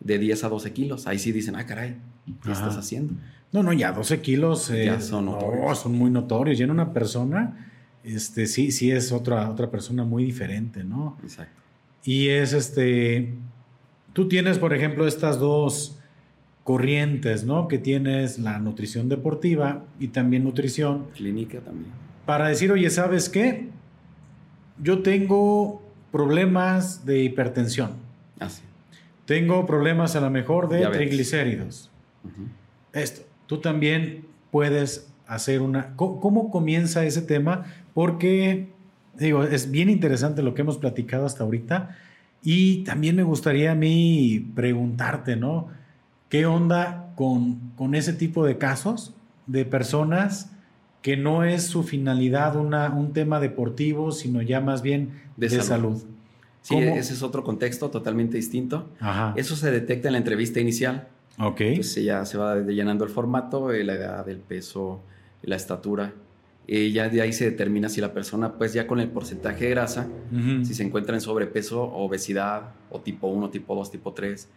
de 10 a 12 kilos. Ahí sí dicen, ah, caray, ¿qué estás haciendo? No, no, ya 12 kilos. ya eh, son notorios. son muy notorios. Ya en una persona este, sí, sí es otra, otra persona muy diferente, ¿no? Exacto. Y es este, tú tienes, por ejemplo, estas dos corrientes, ¿no? Que tienes la nutrición deportiva y también nutrición. Clínica también. Para decir, oye, ¿sabes qué? Yo tengo problemas de hipertensión. Así. Tengo problemas a lo mejor de triglicéridos. Esto, tú también puedes hacer una... ¿Cómo, comienza ese tema? Porque, digo, es bien interesante lo que hemos platicado hasta ahorita y también me gustaría a mí preguntarte, ¿no? ¿Qué onda con, con ese tipo de casos de personas que no es su finalidad una, un tema deportivo, sino ya más bien de, salud? Sí, ese es otro contexto totalmente distinto. Eso se detecta en la entrevista inicial. Ok. Entonces ya se va llenando el formato, la edad, el peso, la estatura. Y ya de ahí se determina si la persona, pues ya con el porcentaje de grasa, si se encuentra en sobrepeso, obesidad, o tipo 1, tipo 2, tipo 3.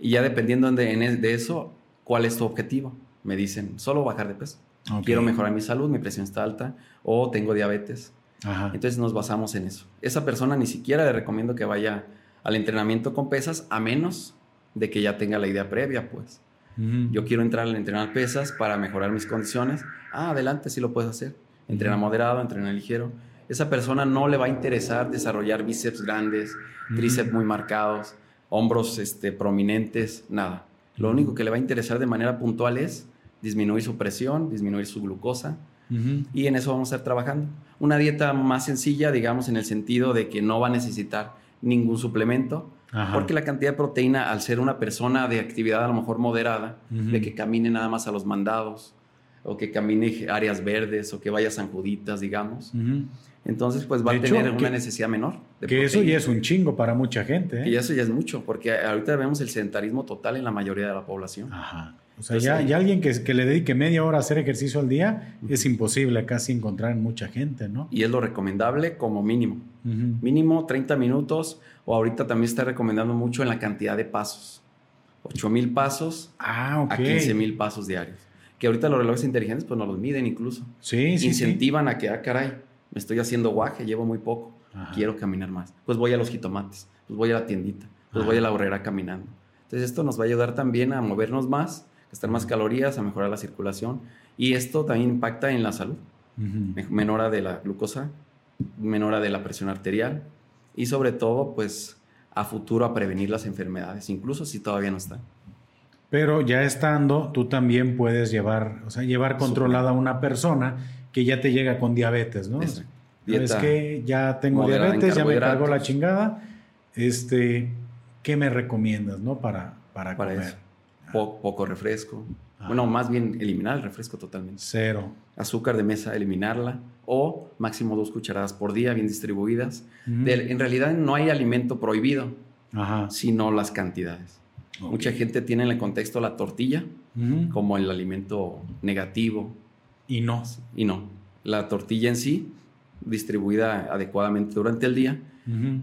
Y ya dependiendo de, de, eso, ¿cuál es tu objetivo? Me dicen, solo bajar de peso. Quiero mejorar mi salud, mi presión está alta, o tengo diabetes. Entonces nos basamos en eso. Esa persona ni siquiera le recomiendo que vaya al entrenamiento con pesas, a menos de que ya tenga la idea previa, pues. Yo quiero entrar al entrenar pesas para mejorar mis condiciones. Ah, adelante, sí lo puedes hacer. Entrena moderado, entrena ligero. Esa persona no le va a interesar desarrollar bíceps grandes, tríceps muy marcados, hombros este, prominentes, nada. Lo único que le va a interesar de manera puntual es disminuir su presión, disminuir su glucosa. Y en eso vamos a estar trabajando. Una dieta más sencilla, digamos, en el sentido de que no va a necesitar ningún suplemento, porque la cantidad de proteína, al ser una persona de actividad a lo mejor moderada, de que camine nada más a los mandados, o que camine áreas verdes, o que vaya a San Juditas, digamos. Entonces, pues va De a hecho, tener que- una necesidad menor. de Que eso ya es un chingo para mucha gente. ¿eh? Y eso ya es mucho, porque ahorita vemos el sedentarismo total en la mayoría de la población. Ajá. O sea, Entonces, ya, ya alguien que, que le dedique media hora a hacer ejercicio al día es imposible casi encontrar en mucha gente, ¿no? Y es lo recomendable como mínimo. Ujú. Mínimo 30 minutos, o ahorita también está recomendando mucho en la cantidad de pasos. 8000 pasos Ah, ok. a 15000 pasos diarios. Que ahorita los relojes inteligentes pues nos los miden incluso. Sí, sí, sí. Incentivan a que, ah, caray, me estoy haciendo guaje, llevo muy poco, Ajá. quiero caminar más. Pues voy a los jitomates, pues voy a la tiendita, pues Ajá. voy a la horrera caminando. Entonces esto nos va a ayudar también a movernos más, gastar más calorías, a mejorar la circulación. Y esto también impacta en la salud. Ujú. Me- menora de la glucosa, menora de la presión arterial y sobre todo, pues a futuro a prevenir las enfermedades, incluso si todavía no están. Pero ya estando, tú también puedes llevar, o sea, llevar controlada a una persona que ya te llega con diabetes, ¿no? Eso. ¿Sabes Dieta qué? Ya tengo diabetes, ya me cargó la chingada. Este, ¿qué me recomiendas, no? Para, para, para comer. eso. Po- poco refresco. Ah. Bueno, más bien eliminar el refresco totalmente. Cero. Azúcar de mesa, eliminarla. O máximo dos cucharadas por día, bien distribuidas. En realidad no hay alimento prohibido, Ajá. sino las cantidades. Mucha gente tiene en el contexto la tortilla como el alimento negativo, Y no. Y no, la tortilla en sí, distribuida adecuadamente durante el día,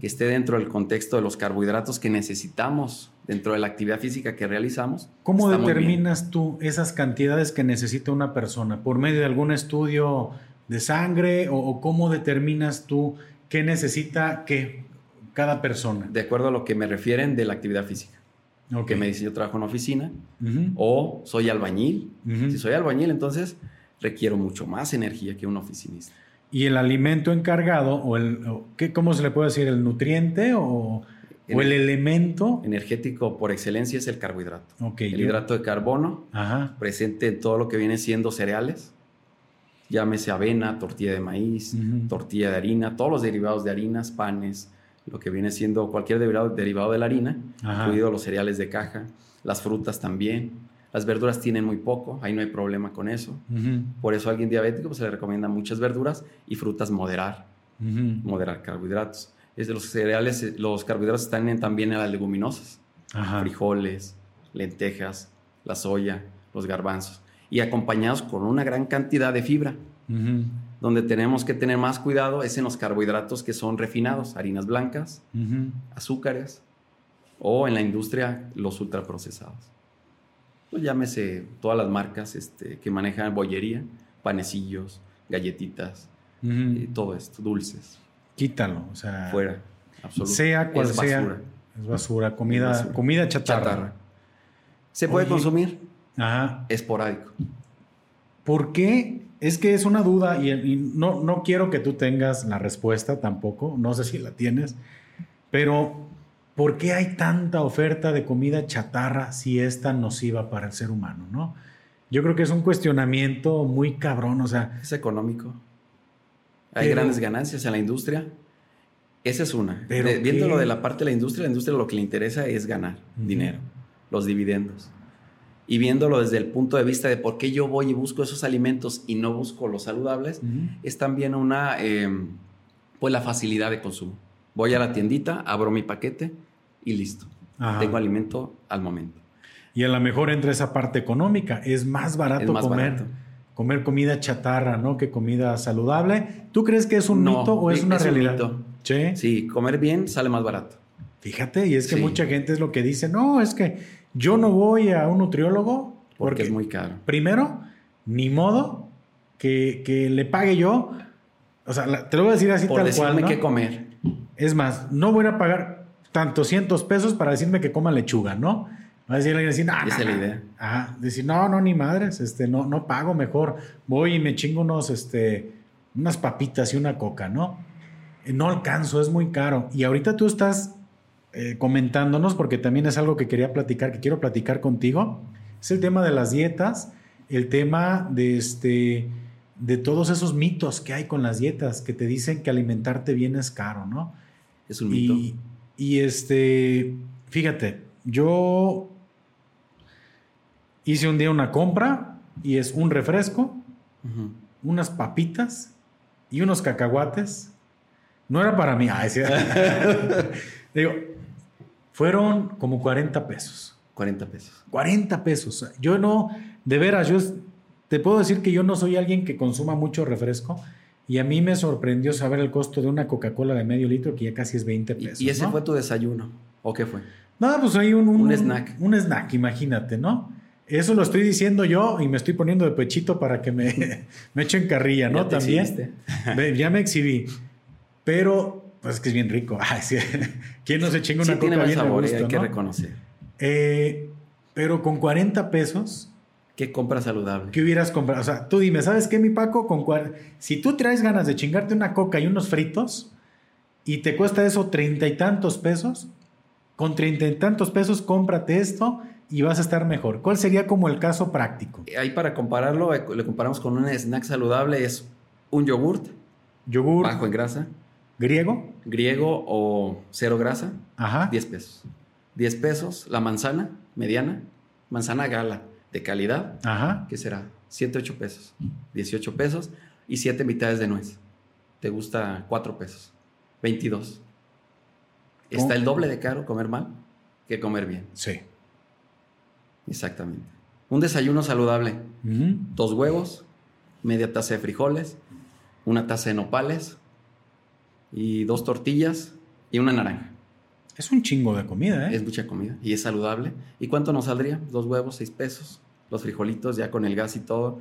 que esté dentro del contexto de los carbohidratos que necesitamos dentro de la actividad física que realizamos. ¿Cómo determinas tú esas cantidades que necesita una persona? ¿Por medio de algún estudio de sangre o, o cómo determinas tú qué necesita qué cada persona? De acuerdo a lo que me refieren de la actividad física. Ok. Que me dice yo trabajo en oficina Ujú. o soy albañil. Si soy albañil, entonces requiero mucho más energía que un oficinista. Y el alimento encargado, o el, o ¿qué, ¿cómo se le puede decir? ¿El nutriente o, o el elemento? Energético por excelencia es el carbohidrato. Ok, el yo- hidrato de carbono Ajá. presente en todo lo que viene siendo cereales, llámese avena, tortilla de maíz, tortilla de harina, todos los derivados de harinas, panes, lo que viene siendo cualquier derivado, derivado de la harina, Ajá. incluido los cereales de caja, las frutas también. Las verduras tienen muy poco, ahí no hay problema con eso. Por eso a alguien diabético pues, se le recomienda muchas verduras y frutas moderar, moderar carbohidratos. Es de los cereales, eh, los carbohidratos están en- también en las leguminosas Ajá. frijoles, lentejas, la soya, los garbanzos, y acompañados con una gran cantidad de fibra. Donde tenemos que tener más cuidado es en los carbohidratos que son refinados, harinas blancas, azúcares, o en la industria los ultraprocesados. Pues llámese todas las marcas este, que manejan bollería, panecillos, galletitas, y todo esto, dulces, Quítalo, o sea, fuera, sea cual Es sea, basura, es basura, comida, basura. comida chatarra. chatarra. ¿Se puede Oye. consumir? Ajá. Esporádico. ¿Por qué? Es que es una duda y, y no, no quiero que tú tengas la respuesta tampoco, no sé si la tienes, pero ¿por qué hay tanta oferta de comida chatarra si es tan nociva para el ser humano, no? Yo creo que es un cuestionamiento muy cabrón, o sea, Es económico. Hay Pero- grandes ganancias en la industria. Esa es una. Pero De- viéndolo de la parte de la industria, la industria lo que le interesa es ganar dinero, los dividendos. Y viéndolo desde el punto de vista de por qué yo voy y busco esos alimentos y no busco los saludables, es también una, eh, pues la facilidad de consumo. Voy a la tiendita, abro mi paquete y listo. ajá. Tengo alimento al momento. y a lo mejor entra esa parte económica, es más barato Es más comer. barato. Comer comida chatarra, ¿no? Que comida saludable. ¿Tú crees que es un No, mito o es es una un realidad? mito. Sí. Sí, comer bien sale más barato. Fíjate, y es que Sí. mucha gente es lo que dice, no, es que yo no voy a un nutriólogo Porque, porque, es muy caro. primero, ni modo que, que le pague yo. O sea, la- te lo voy a decir así Por tal cual. ¿no? qué comer. Es más, no voy a pagar tantos cientos pesos para decirme que coma lechuga, ¿no? Va a decir alguien así, no, Esa no, es la no". idea. Ajá, decir, no, no, ni madres, este, no, no pago mejor. Voy y me chingo unos, este, unas papitas y una coca, ¿no? Eh, No alcanzo, es muy caro. Y ahorita tú estás eh, comentándonos, porque también es algo que quería platicar, que quiero platicar contigo, es el tema de las dietas, el tema de este de todos esos mitos que hay con las dietas que te dicen que alimentarte bien es caro, ¿no? Es un mito. Y, este, fíjate, yo hice un día una compra y es un refresco, unas papitas y unos cacahuates. No era para mí. Sí. Digo, fueron como 40 pesos. 40 pesos. 40 pesos. Yo no, de veras, yo te puedo decir que yo no soy alguien que consuma mucho refresco y a mí me sorprendió saber el costo de una Coca-Cola de medio litro que ya casi es 20 ¿Y, pesos. y ese ¿no? fue tu desayuno? ¿O qué fue? No, pues hay un, Un snack. Un snack, imagínate, ¿no? Eso lo estoy diciendo yo y me estoy poniendo de pechito para que me, me echen carrilla, ¿no? Ya te También. exhibiste. Ya me exhibí. Pero, pues es que es bien rico. Ay, sí. ¿Quién no se chinga una sí tiene coca buen bien a sabor, gusto, hay que no? reconocer. Eh, pero con 40 pesos, ¿Qué compra saludable? ¿qué hubieras comprado? O sea, tú dime, ¿sabes qué, mi Paco? Con si tú traes ganas de chingarte una coca y unos fritos y te cuesta eso treinta y tantos pesos, con treinta y tantos pesos cómprate esto y vas a estar mejor. ¿Cuál sería como el caso práctico? Ahí para compararlo, eh, le comparamos con un snack saludable, es un yogurt Yogur bajo en grasa, griego. griego o cero grasa, Ajá. 10 pesos. 10 pesos, la manzana mediana, manzana gala de calidad, Ajá. ¿qué será? 7, 8 pesos, 18 pesos y 7 mitades de nuez. ¿Te gusta 4 pesos? 22. Está el doble de caro comer mal que comer bien. Sí. Exactamente. Un desayuno saludable. Dos huevos, media taza de frijoles, una taza de nopales y dos tortillas y una naranja. Es un chingo de comida, ¿eh? Es mucha comida y es saludable. ¿Y cuánto nos saldría? Dos huevos, seis pesos. Los frijolitos ya con el gas y todo,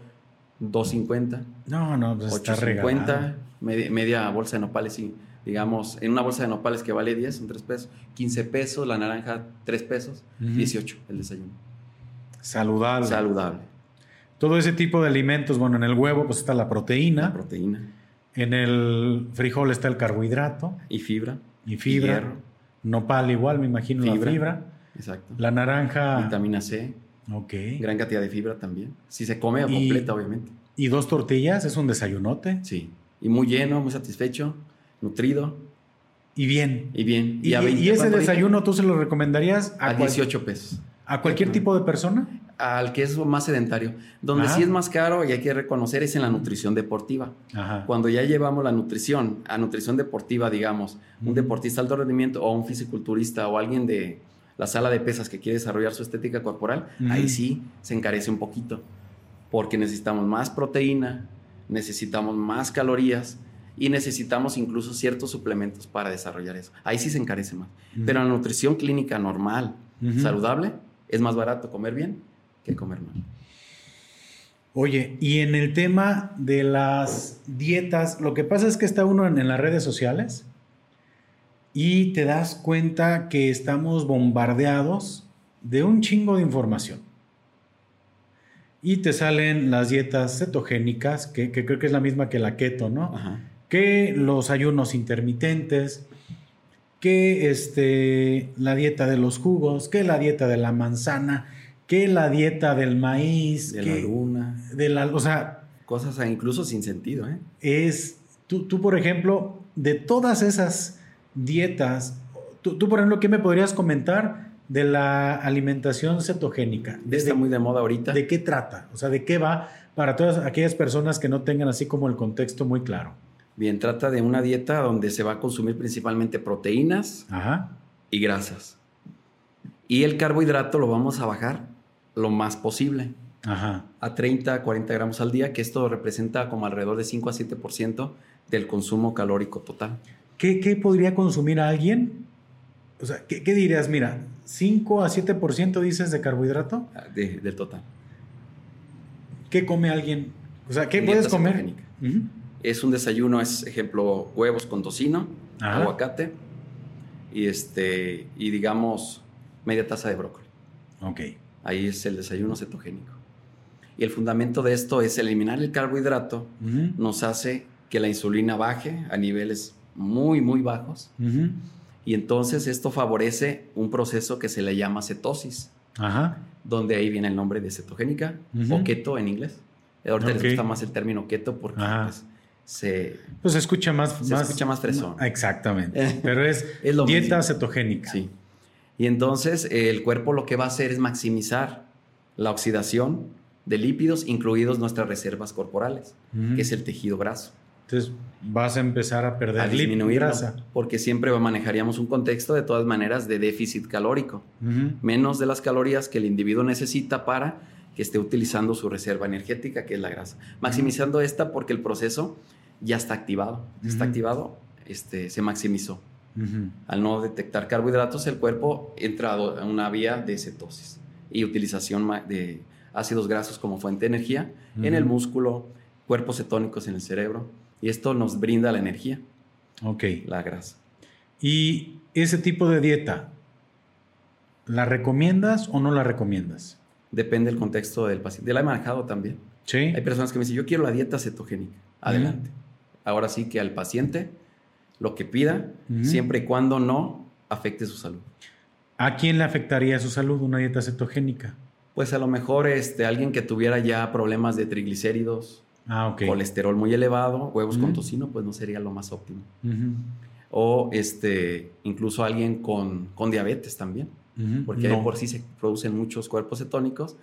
2.50. No, no, pues está regalado. 8.50, media, media bolsa de nopales y digamos, en una bolsa de nopales que vale 10, son 3 pesos, 15 pesos, la naranja 3 pesos, Ujú. 18 el desayuno. Saludable. Saludable. Todo ese tipo de alimentos, bueno, en el huevo pues está la proteína, La proteína en el frijol está el carbohidrato y fibra. y fibra, hierro. nopal igual, me imagino Fibra. la fibra, Exacto. la naranja, Vitamina C, ok, gran cantidad de fibra también. Si se come Y- completa, obviamente. y dos tortillas, es un desayunote, Sí. Y muy lleno, muy satisfecho, nutrido y bien. y bien. Y, a 20, y ese desayuno tú se lo recomendarías a, a cual- 18 pesos. A cualquier tipo de persona? Al que es más sedentario. Donde Ajá. sí es más caro y hay que reconocer es en la nutrición deportiva. Ajá. Cuando ya llevamos la nutrición a nutrición deportiva, digamos, un deportista de alto rendimiento o un fisiculturista o alguien de la sala de pesas que quiere desarrollar su estética corporal, ahí sí se encarece un poquito. Porque necesitamos más proteína, necesitamos más calorías y necesitamos incluso ciertos suplementos para desarrollar eso. Ahí sí se encarece más. Pero la nutrición clínica normal, saludable, es más barato comer bien que comer mal. Oye, y en el tema de las dietas, lo que pasa es que está uno en, en las redes sociales y te das cuenta que estamos bombardeados de un chingo de información. Y te salen las dietas cetogénicas, que, que creo que es la misma que la keto, ¿no? Ajá. que los ayunos intermitentes, que este, la dieta de los jugos, que la dieta de la manzana, que la dieta del maíz, De que la luna. de la, o sea, Cosas incluso sin sentido, ¿eh? es, tú, tú, por ejemplo, de todas esas dietas, tú, tú, por ejemplo, ¿qué me podrías comentar de la alimentación cetogénica? ¿De, Está muy de moda ahorita. de qué trata? O sea, ¿de qué va para todas aquellas personas que no tengan así como el contexto muy claro? Bien, trata de una dieta donde se va a consumir principalmente proteínas Ajá. y grasas. Y el carbohidrato lo vamos a bajar lo más posible, Ajá. a 30, 40 gramos al día, que esto representa como alrededor de 5 a 7% del consumo calórico total. ¿Qué, qué podría consumir a alguien? O sea, ¿qué, qué dirías? Mira, 5 a 7% dices de carbohidrato. ah, de- del total. ¿Qué come alguien? O sea, ¿qué puedes comer? Ujú. Es un desayuno, es ejemplo, huevos con tocino, Ajá. aguacate y, este, y digamos media taza de brócoli. Ok. Ahí es el desayuno cetogénico. Y el fundamento de esto es eliminar el carbohidrato Ujú. nos hace que la insulina baje a niveles muy, muy bajos. Ujú. Y entonces esto favorece un proceso que se le llama cetosis, Ajá. donde ahí viene el nombre de cetogénica Ujú. o keto en inglés. Ahorita Ok. les gusta más el término keto porque pues, se... Pues se escucha más. Se escucha más fresón. Exactamente. Pero es, Es lo dieta mismo. cetogénica. Sí. Y entonces eh, el cuerpo lo que va a hacer es maximizar la oxidación de lípidos, incluidos nuestras reservas corporales, que es el tejido graso. Entonces vas a empezar a perder a disminuir grasa. Porque siempre manejaríamos un contexto de todas maneras de déficit calórico, menos de las calorías que el individuo necesita para que esté utilizando su reserva energética, que es la grasa. Maximizando esta porque el proceso ya está activado. Está activado, este, se maximizó. Al no detectar carbohidratos, el cuerpo entra a una vía de cetosis y utilización de ácidos grasos como fuente de energía en el músculo, cuerpos cetónicos en el cerebro y esto nos brinda la energía. Ok. La grasa. ¿Y ese tipo de dieta, la recomiendas o no la recomiendas? Depende del contexto del paciente. La he manejado también. Sí. Hay personas que me dicen, yo quiero la dieta cetogénica. Adelante. Ahora sí que al paciente lo que pida, siempre y cuando no afecte su salud. ¿A quién le afectaría su salud una dieta cetogénica? Pues a lo mejor este, alguien que tuviera ya problemas de triglicéridos, Ah, Colesterol muy elevado, huevos con tocino, pues no sería lo más óptimo. O este, incluso alguien con, con diabetes también, porque por sí se producen muchos cuerpos cetónicos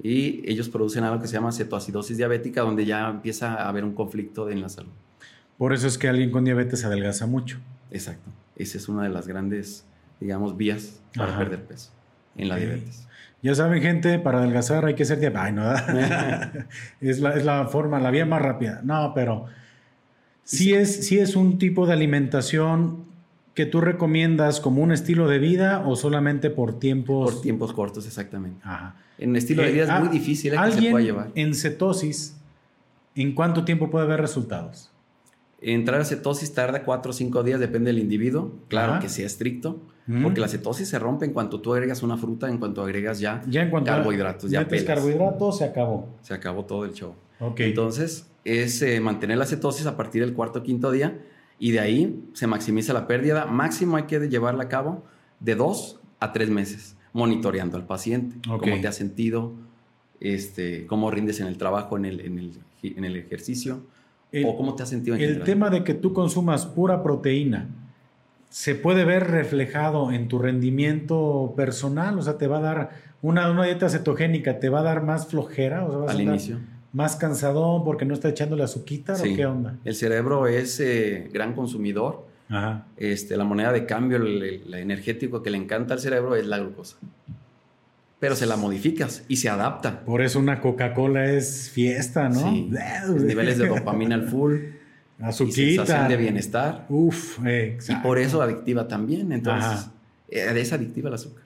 y ellos producen algo que se llama cetoacidosis diabética, donde ya empieza a haber un conflicto en la salud. Por eso es que alguien con diabetes adelgaza mucho. Exacto. Esa es una de las grandes, digamos, vías para perder peso en la diabetes. Ya saben, gente, para adelgazar hay que ser diabético. Ay, no. es, la, es la forma, la vía más rápida. No, pero sí es, sí es un tipo de alimentación que tú recomiendas como un estilo de vida o solamente por tiempos. Por tiempos cortos, exactamente. Ajá. En estilo de vida es muy difícil ¿eh? que se pueda llevar. En cetosis, ¿en cuánto tiempo puede haber resultados? Entrar a cetosis tarda 4 o 5 días, depende del individuo. Claro que sea estricto, porque la cetosis se rompe en cuanto tú agregas una fruta, en cuanto agregas ya, ya en cuanto carbohidratos. Ya metes carbohidratos, se acabó. Se acabó todo el show. Entonces, es eh, mantener la cetosis a partir del cuarto o quinto día y de ahí se maximiza la pérdida. Máximo hay que llevarla a cabo de 2 a 3 meses, monitoreando al paciente, cómo te has sentido, este, cómo rindes en el trabajo, en el, en el, en el ejercicio ¿O cómo te has sentido en El tema de que tú consumas pura proteína, ¿se puede ver reflejado en tu rendimiento personal? O sea, te va a dar una, una dieta cetogénica, ¿te va a dar más flojera? O Al inicio. ¿Más cansadón porque no está echándole azuquita o qué onda? El cerebro es eh, gran consumidor. Este, la moneda de cambio, el, energético que le encanta al cerebro es la glucosa pero se la modificas y se adapta. Por eso una Coca-Cola es fiesta, ¿no? Sí. niveles de dopamina al full. Azuquita. sensación de bienestar. Uf, exacto. Y por eso adictiva también. Entonces, eh, es adictiva el azúcar.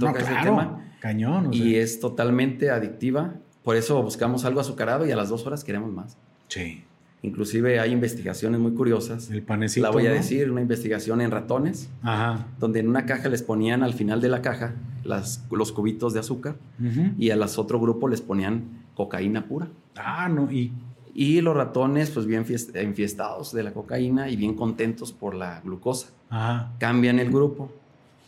no, claro. Cañón. Y es totalmente adictiva. Por eso buscamos algo azucarado y a las dos horas queremos más. Sí. Inclusive hay investigaciones muy curiosas. El panecito. La voy a decir, una investigación en ratones, Ajá. donde en una caja les ponían al final de la caja las, los cubitos de azúcar y a las otro grupo les ponían cocaína pura. Ah, no, y... Y los ratones, pues bien enfiestados de la cocaína y bien contentos por la glucosa. Ajá. Cambian el grupo,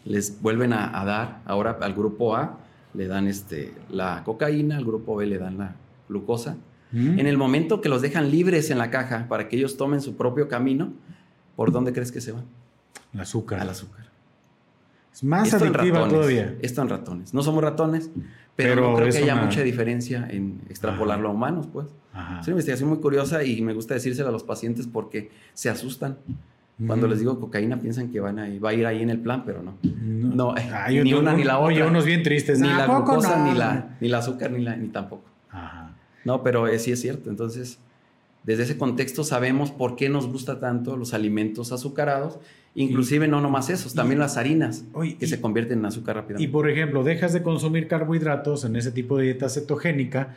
les vuelven a, a, dar, ahora al grupo A le dan este, la cocaína, al grupo B le dan la glucosa en el momento que los dejan libres en la caja para que ellos tomen su propio camino, ¿por dónde crees que se van? Al azúcar. Al azúcar. Es más adictiva todavía. Esto en ratones. No somos ratones, pero, no creo que haya mucha diferencia en extrapolarlo a humanos, pues. Es una investigación muy curiosa y me gusta decírsela a los pacientes porque se asustan. Cuando les digo cocaína piensan que van a, va a ir ahí en el plan, pero no. No, ni una ni la otra. Oye, unos bien tristes. Ni la glucosa, ni, la, ni la azúcar, ni, la, ni tampoco. No, pero sí es cierto. Entonces, desde ese contexto sabemos por qué nos gusta tanto los alimentos azucarados, inclusive no nomás esos, también las harinas que se convierten en azúcar rápidamente. Y por ejemplo, dejas de consumir carbohidratos en ese tipo de dieta cetogénica.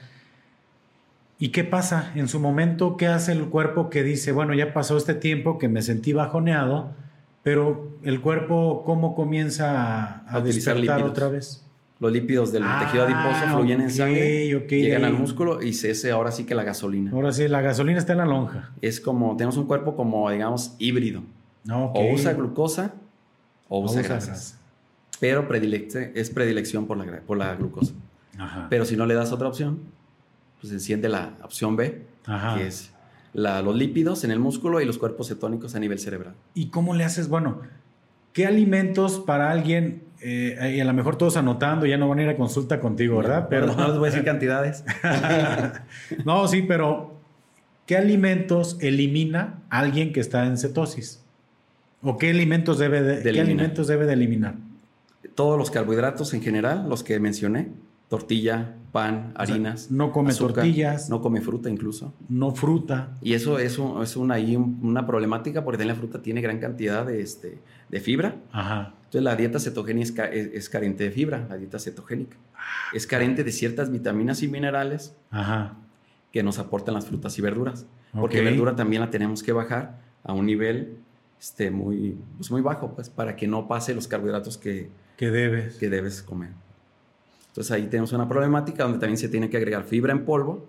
¿Y qué pasa? En su momento, ¿qué hace el cuerpo que dice, bueno, ya pasó este tiempo que me sentí bajoneado, pero el cuerpo, ¿cómo comienza a, a despertar otra vez? Los lípidos del tejido adiposo ah, fluyen en sangre, llegan al músculo y se hace ahora sí que la gasolina. Ahora sí, la gasolina está en la lonja. Es como, tenemos un cuerpo como, digamos, híbrido. O usa glucosa o usa, grasas. Pero es predilección por la, por la glucosa. Pero si no le das otra opción, pues enciende la opción B, que es los lípidos en el músculo y los cuerpos cetónicos a nivel cerebral. ¿Y cómo le haces? Bueno, ¿qué alimentos para alguien eh, y a lo mejor todos anotando, ya no van a ir a consulta contigo, ¿verdad? Pero no les voy a decir cantidades. no, sí, pero ¿qué alimentos elimina alguien que está en cetosis? ¿O qué alimentos debe de, ¿qué alimentos debe de eliminar? Todos los carbohidratos en general, los que mencioné, tortilla, pan, harinas. no come tortillas. No come fruta incluso. No fruta. Y eso, eso es una, una problemática porque la fruta tiene gran cantidad de, este, de fibra. Ajá. Entonces la dieta cetogénica es, carente de fibra, la dieta cetogénica. Es carente de ciertas vitaminas y minerales Ajá. que nos aportan las frutas y verduras. Porque verdura también la tenemos que bajar a un nivel este, muy, pues muy bajo, pues, para que no pase los carbohidratos que, que, debes. que debes comer. Entonces ahí tenemos una problemática donde también se tiene que agregar fibra en polvo.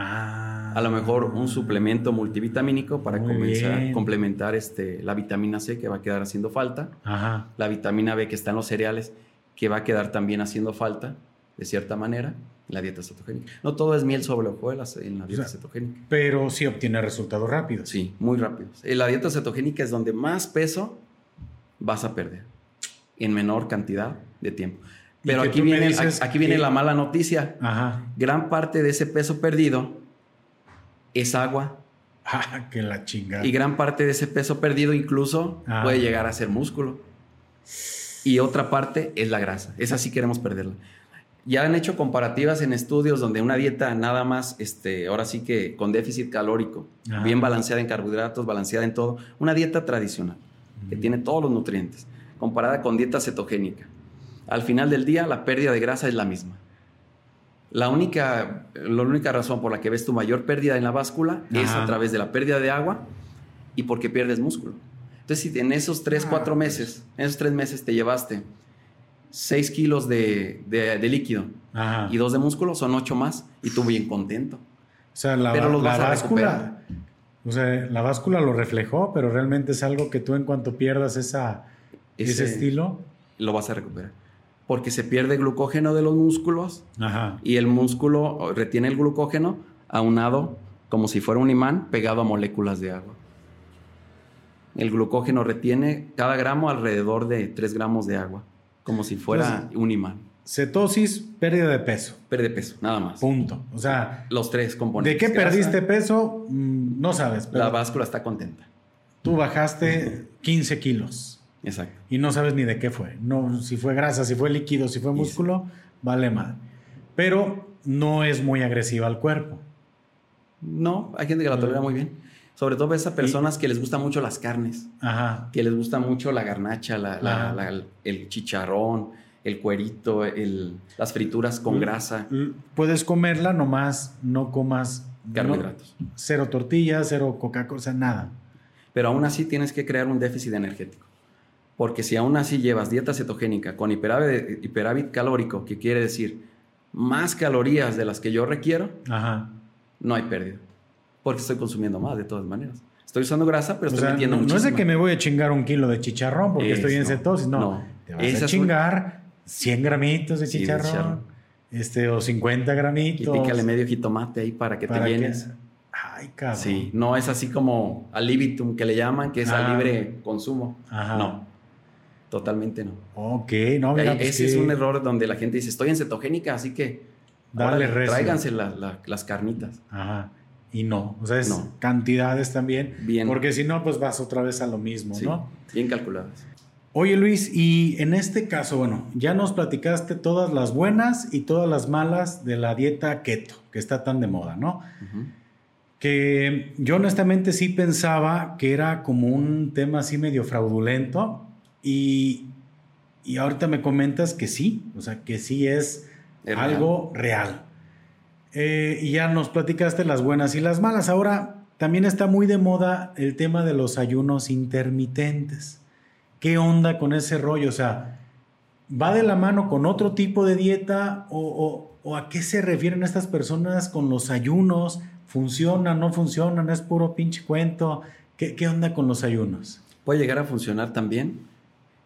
Ah, a lo mejor un suplemento multivitamínico para comenzar, complementar este, la vitamina C que va a quedar haciendo falta. Ajá. La vitamina B que está en los cereales que va a quedar también haciendo falta, de cierta manera la dieta cetogénica. No todo es miel sobre hojuelas en la dieta cetogénica. Pero sí obtiene resultados rápidos. Sí, muy rápidos. En la dieta cetogénica es donde más peso vas a perder en menor cantidad de tiempo. Pero aquí viene, aquí viene la mala noticia. Ajá. Gran parte de ese peso perdido es agua. Ah, que la chingada. Y gran parte de ese peso perdido incluso ah. puede llegar a ser músculo. Y otra parte es la grasa. Esa sí queremos perderla. Ya han hecho comparativas en estudios donde una dieta nada más, este, ahora sí que con déficit calórico, bien balanceada en carbohidratos, balanceada en todo, una dieta tradicional, que tiene todos los nutrientes, comparada con dieta cetogénica. Al final del día, la pérdida de grasa es la misma. La única, la única razón por la que ves tu mayor pérdida en la báscula es a través de la pérdida de agua y porque pierdes músculo. Entonces, si en esos 3, 4 ah, meses, en esos 3 meses te llevaste 6 kilos de, líquido y 2 de músculo, son 8 más y tú bien contento. O sea, la, báscula, o sea, la báscula lo reflejó, pero realmente es algo que tú en cuanto pierdas esa, ese, estilo... Lo vas a recuperar. Porque se pierde glucógeno de los músculos y el músculo retiene el glucógeno aunado como si fuera un imán pegado a moléculas de agua. El glucógeno retiene cada gramo alrededor de 3 gramos de agua como si fuera un imán. Cetosis, pérdida de peso. Pérdida de peso, nada más. Punto. O sea, los tres componentes. ¿De qué perdiste peso? Mm, no sabes. la báscula está contenta. Tú bajaste 15 kilos. Exacto. Y no sabes ni de qué fue. No, si fue grasa, si fue líquido, si fue músculo, vale mal. Pero no es muy agresiva al cuerpo. No, hay gente que la tolera muy bien. Sobre todo esas personas que les gustan mucho las carnes, Ajá. que les gusta mucho la garnacha, la, el chicharrón, el cuerito, el, las frituras con grasa. Puedes comerla, nomás no comas carbohidratos. cero tortillas, cero Coca-Cola, nada. Pero aún así tienes que crear un déficit energético. Porque si aún así llevas dieta cetogénica con hiperávit, calórico, que quiere decir más calorías de las que yo requiero, no hay pérdida porque estoy consumiendo más de todas maneras. Estoy usando grasa, pero estoy metiendo no, No es de que me voy a chingar un kilo de chicharrón porque estoy en cetosis, no. no. Te vas a chingar 100 gramitos de chicharrón, este, o 50 gramitos. Y pícale medio jitomate ahí para que te llenes. Ay, cabrón. Sí, no es así como al libitum que le llaman, que es al libre consumo. Ajá. No, totalmente no. Ok, no, mira, pues Ese es un error donde la gente dice, estoy en cetogénica, así que Dale tráiganse las carnitas. Ajá. Y no, o sea, es cantidades también. Bien. Porque si no, pues vas otra vez a lo mismo, ¿no? Bien calculadas. Oye Luis, y en este caso, bueno, ya nos platicaste todas las buenas y todas las malas de la dieta keto, que está tan de moda, ¿no? Que yo honestamente sí pensaba que era como un tema así medio fraudulento y, y ahorita me comentas que sí, o sea, que sí es, algo real. Eh, y ya nos platicaste las buenas y las malas. Ahora también está muy de moda el tema de los ayunos intermitentes. ¿Qué onda con ese rollo? O sea, ¿va de la mano con otro tipo de dieta o, a qué se refieren estas personas con los ayunos? ¿Funcionan, no funcionan? ¿Es puro pinche cuento? ¿Qué, qué onda con los ayunos? Puede llegar a funcionar también.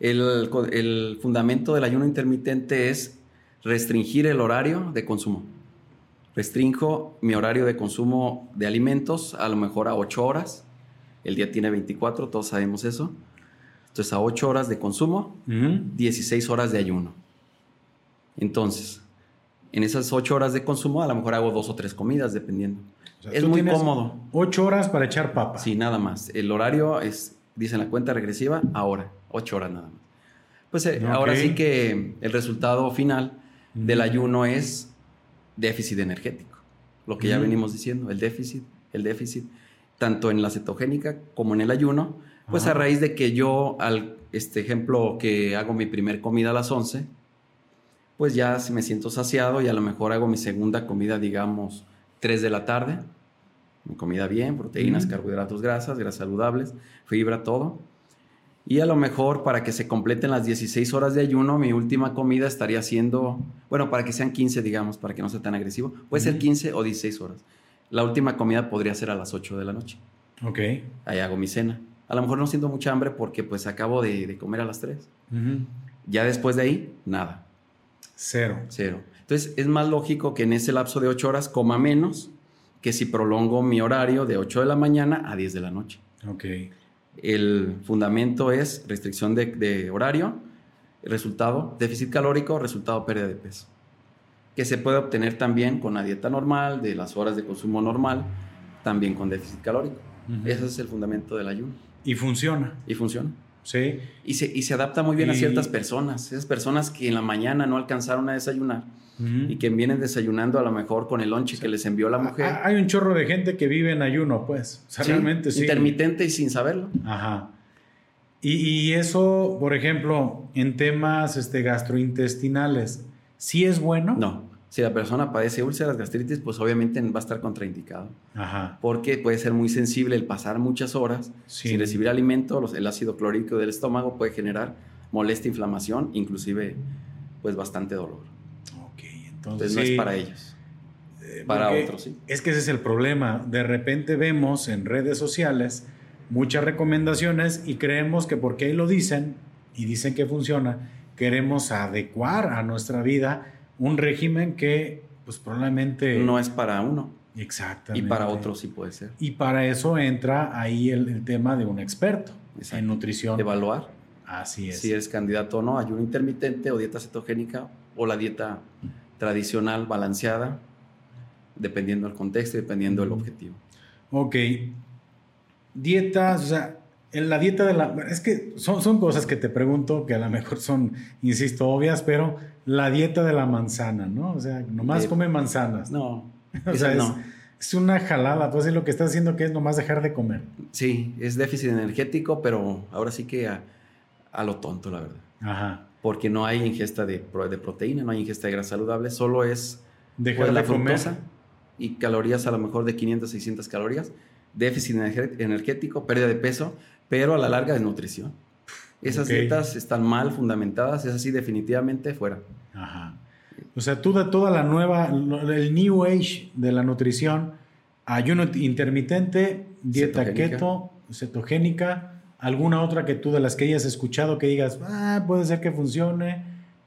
El, el fundamento del ayuno intermitente es restringir el horario de consumo restringo mi horario de consumo de alimentos a lo mejor a 8 horas. El día tiene 24, todos sabemos eso. Entonces, a 8 horas de consumo, 16 horas de ayuno. Entonces, en esas 8 horas de consumo, a lo mejor hago dos o tres comidas, dependiendo. es muy cómodo. 8 horas para echar papa. Sí, nada más. El horario es, dicen la cuenta regresiva, ahora. 8 horas nada más. Pues eh, ahora sí que el resultado final del ayuno es déficit energético. Lo que ya venimos diciendo, el déficit, el déficit, tanto en la cetogénica como en el ayuno pues a raíz de que yo, al este ejemplo que hago mi primer comida a las 11, pues ya me siento saciado y a lo mejor hago mi segunda comida, digamos, 3 de la tarde. Mi comida bien, proteínas, carbohidratos, grasas, grasas saludables, fibra, todo. Y a lo mejor para que se completen las 16 horas de ayuno, mi última comida estaría siendo, bueno, para que sean 15, digamos, para que no sea tan agresivo, puede ser 15 o 16 horas. La última comida podría ser a las 8 de la noche. Ok. Ahí hago mi cena. A lo mejor no siento mucha hambre porque pues acabo de, comer a las 3. Ya después de ahí, nada. Cero. Cero. Entonces es más lógico que en ese lapso de 8 horas coma menos que si prolongo mi horario de 8 de la mañana a 10 de la noche. Ok. El fundamento es restricción de, de horario, resultado déficit calórico, resultado pérdida de peso. Que se puede obtener también con la dieta normal, de las horas de consumo normal, también con déficit calórico. Ese es el fundamento del ayuno. Y funciona. Y funciona. Sí. Y se, y se adapta muy bien a ciertas personas. Esas personas que en la mañana no alcanzaron a desayunar y que vienen desayunando a lo mejor con el lonche que les envió la mujer. Hay un chorro de gente que vive en ayuno, pues. O sea, realmente sí. Intermitente y sin saberlo. Ajá. Y, y, eso, por ejemplo, en temas este, gastrointestinales, ¿sí es bueno? No. Si la persona padece úlceras, gastritis, pues obviamente va a estar contraindicado. Ajá. Porque puede ser muy sensible el pasar muchas horas sin recibir alimento. el ácido clorhídrico del estómago puede generar molestia, inflamación, inclusive pues bastante dolor. Entonces, no es para ellos. Eh, para otros, sí. Es que ese es el problema. De repente vemos en redes sociales muchas recomendaciones y creemos que porque ahí lo dicen y dicen que funciona, queremos adecuar a nuestra vida un régimen que pues probablemente... No es para uno. Exactamente. Y para otros sí puede ser. Y para eso entra ahí el, tema de un experto en nutrición. Evaluar. Así es. Si eres candidato o no, ayuno intermitente o dieta cetogénica o la dieta tradicional balanceada, dependiendo del contexto y dependiendo del objetivo. Ok. Dietas, o sea, en la dieta de la... Es que son, son cosas que te pregunto que a lo mejor son, insisto, obvias, pero la dieta de la manzana, ¿no? O sea, nomás come manzanas. No. o sea, es, es, una jalada, pues es lo que estás haciendo que es nomás dejar de comer. Sí, es déficit energético, pero ahora sí que a, lo tonto, la verdad. Ajá. Porque no hay ingesta de, de proteína, no hay ingesta de grasa saludable, solo es dejar pues, de comer. y calorías a lo mejor de 500, 600 calorías, déficit energético, pérdida de peso, pero a la larga es nutrición. Esas dietas están mal fundamentadas, es así definitivamente fuera. Ajá. O sea, tú de toda la nueva, el New Age de la nutrición, ayuno intermitente, dieta keto, cetogénica, alguna otra que tú de las que hayas escuchado que digas, ah, puede ser que funcione,